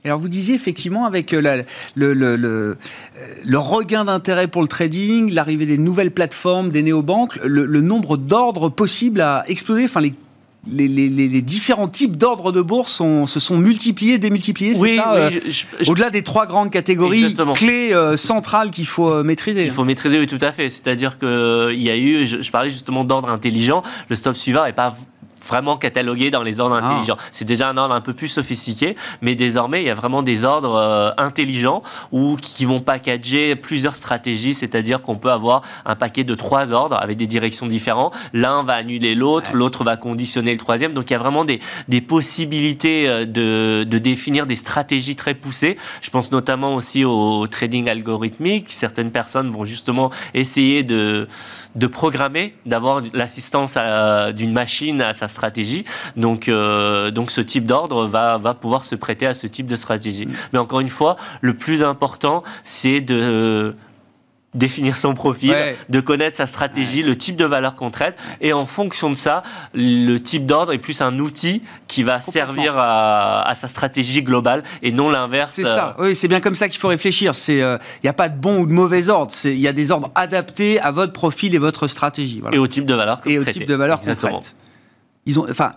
Alors vous disiez effectivement avec euh, le, le, regain d'intérêt pour le trading, l'arrivée des nouvelles plateformes, des néobanques, le, le nombre d'ordres possibles a explosé. Enfin, les les, différents types d'ordres de bourse se sont multipliés, démultipliés, c'est ça euh, Au-delà des trois grandes catégories clés euh, centrales qu'il faut euh, maîtriser. Il faut maîtriser, oui, tout à fait. C'est-à-dire qu'il y a eu, je, je parlais justement d'ordre intelligent, le stop suivant n'est pas vraiment catalogué dans les ordres ah. intelligents. C'est déjà un ordre un peu plus sophistiqué, mais désormais, il y a vraiment des ordres euh, intelligents ou qui vont packager plusieurs stratégies, c'est-à-dire qu'on peut avoir un paquet de trois ordres avec des directions différentes. L'un va annuler l'autre, l'autre va conditionner le troisième. Donc, il y a vraiment des, des possibilités euh, de, de définir des stratégies très poussées. Je pense notamment aussi au trading algorithmique. Certaines personnes vont justement essayer de de programmer, d'avoir l'assistance d'une machine à sa stratégie. Donc, euh, donc ce type d'ordre va, va pouvoir se prêter à ce type de stratégie. Mais encore une fois, le plus important, c'est de définir son profil, de connaître sa stratégie, le type de valeur qu'on traite, et en fonction de ça, le type d'ordre est plus un outil qui va servir à, sa stratégie globale et non l'inverse. C'est ça. Oui, c'est bien comme ça qu'il faut réfléchir. C'est, il euh, n'y a pas de bon ou de mauvais ordre. Il y a des ordres adaptés à votre profil et votre stratégie. Et au type de valeur. Et au type de valeur qu'on traite ils ont, enfin,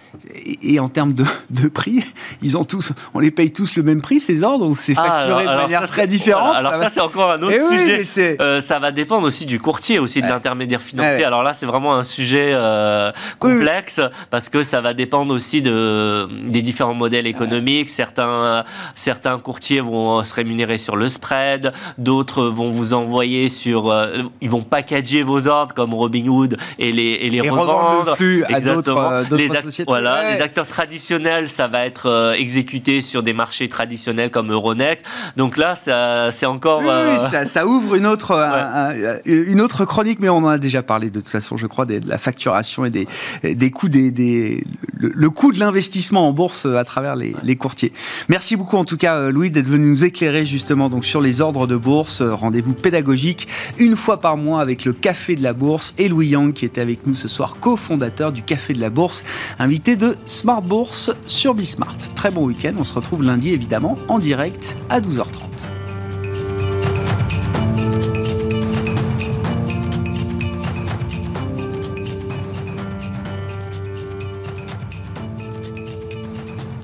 et en termes de, de, prix, ils ont tous, on les paye tous le même prix ces ordres ou c'est ah, facturé de manière très différente. alors ça, c'est encore un autre eh sujet. Euh, ça va dépendre aussi du courtier, aussi de l'intermédiaire financier. Alors là c'est vraiment un sujet euh, complexe parce que ça va dépendre aussi de des différents modèles économiques. Certains certains courtiers vont se rémunérer sur le spread, d'autres vont vous envoyer sur, euh, ils vont packager vos ordres comme Robinhood et les et les revendre. le flux à d'autres les, voilà, les acteurs traditionnels, ça va être euh, exécuté sur des marchés traditionnels comme Euronext. Donc là, c'est encore. Oui, euh, ça, ouvre une autre, une autre chronique, mais on en a déjà parlé de toute façon, je crois, de la facturation et des, des coûts des, des le, coût de l'investissement en bourse à travers les, les, courtiers. Merci beaucoup en tout cas, euh, Louis, d'être venu nous éclairer justement donc sur les ordres de bourse. Rendez-vous pédagogique une fois par mois avec le Café de la Bourse et Louis Yang qui était avec nous ce soir, cofondateur du Café de la Bourse invité de Smart Bourse sur Bismart. Très bon week-end, on se retrouve lundi évidemment en direct à 12h30.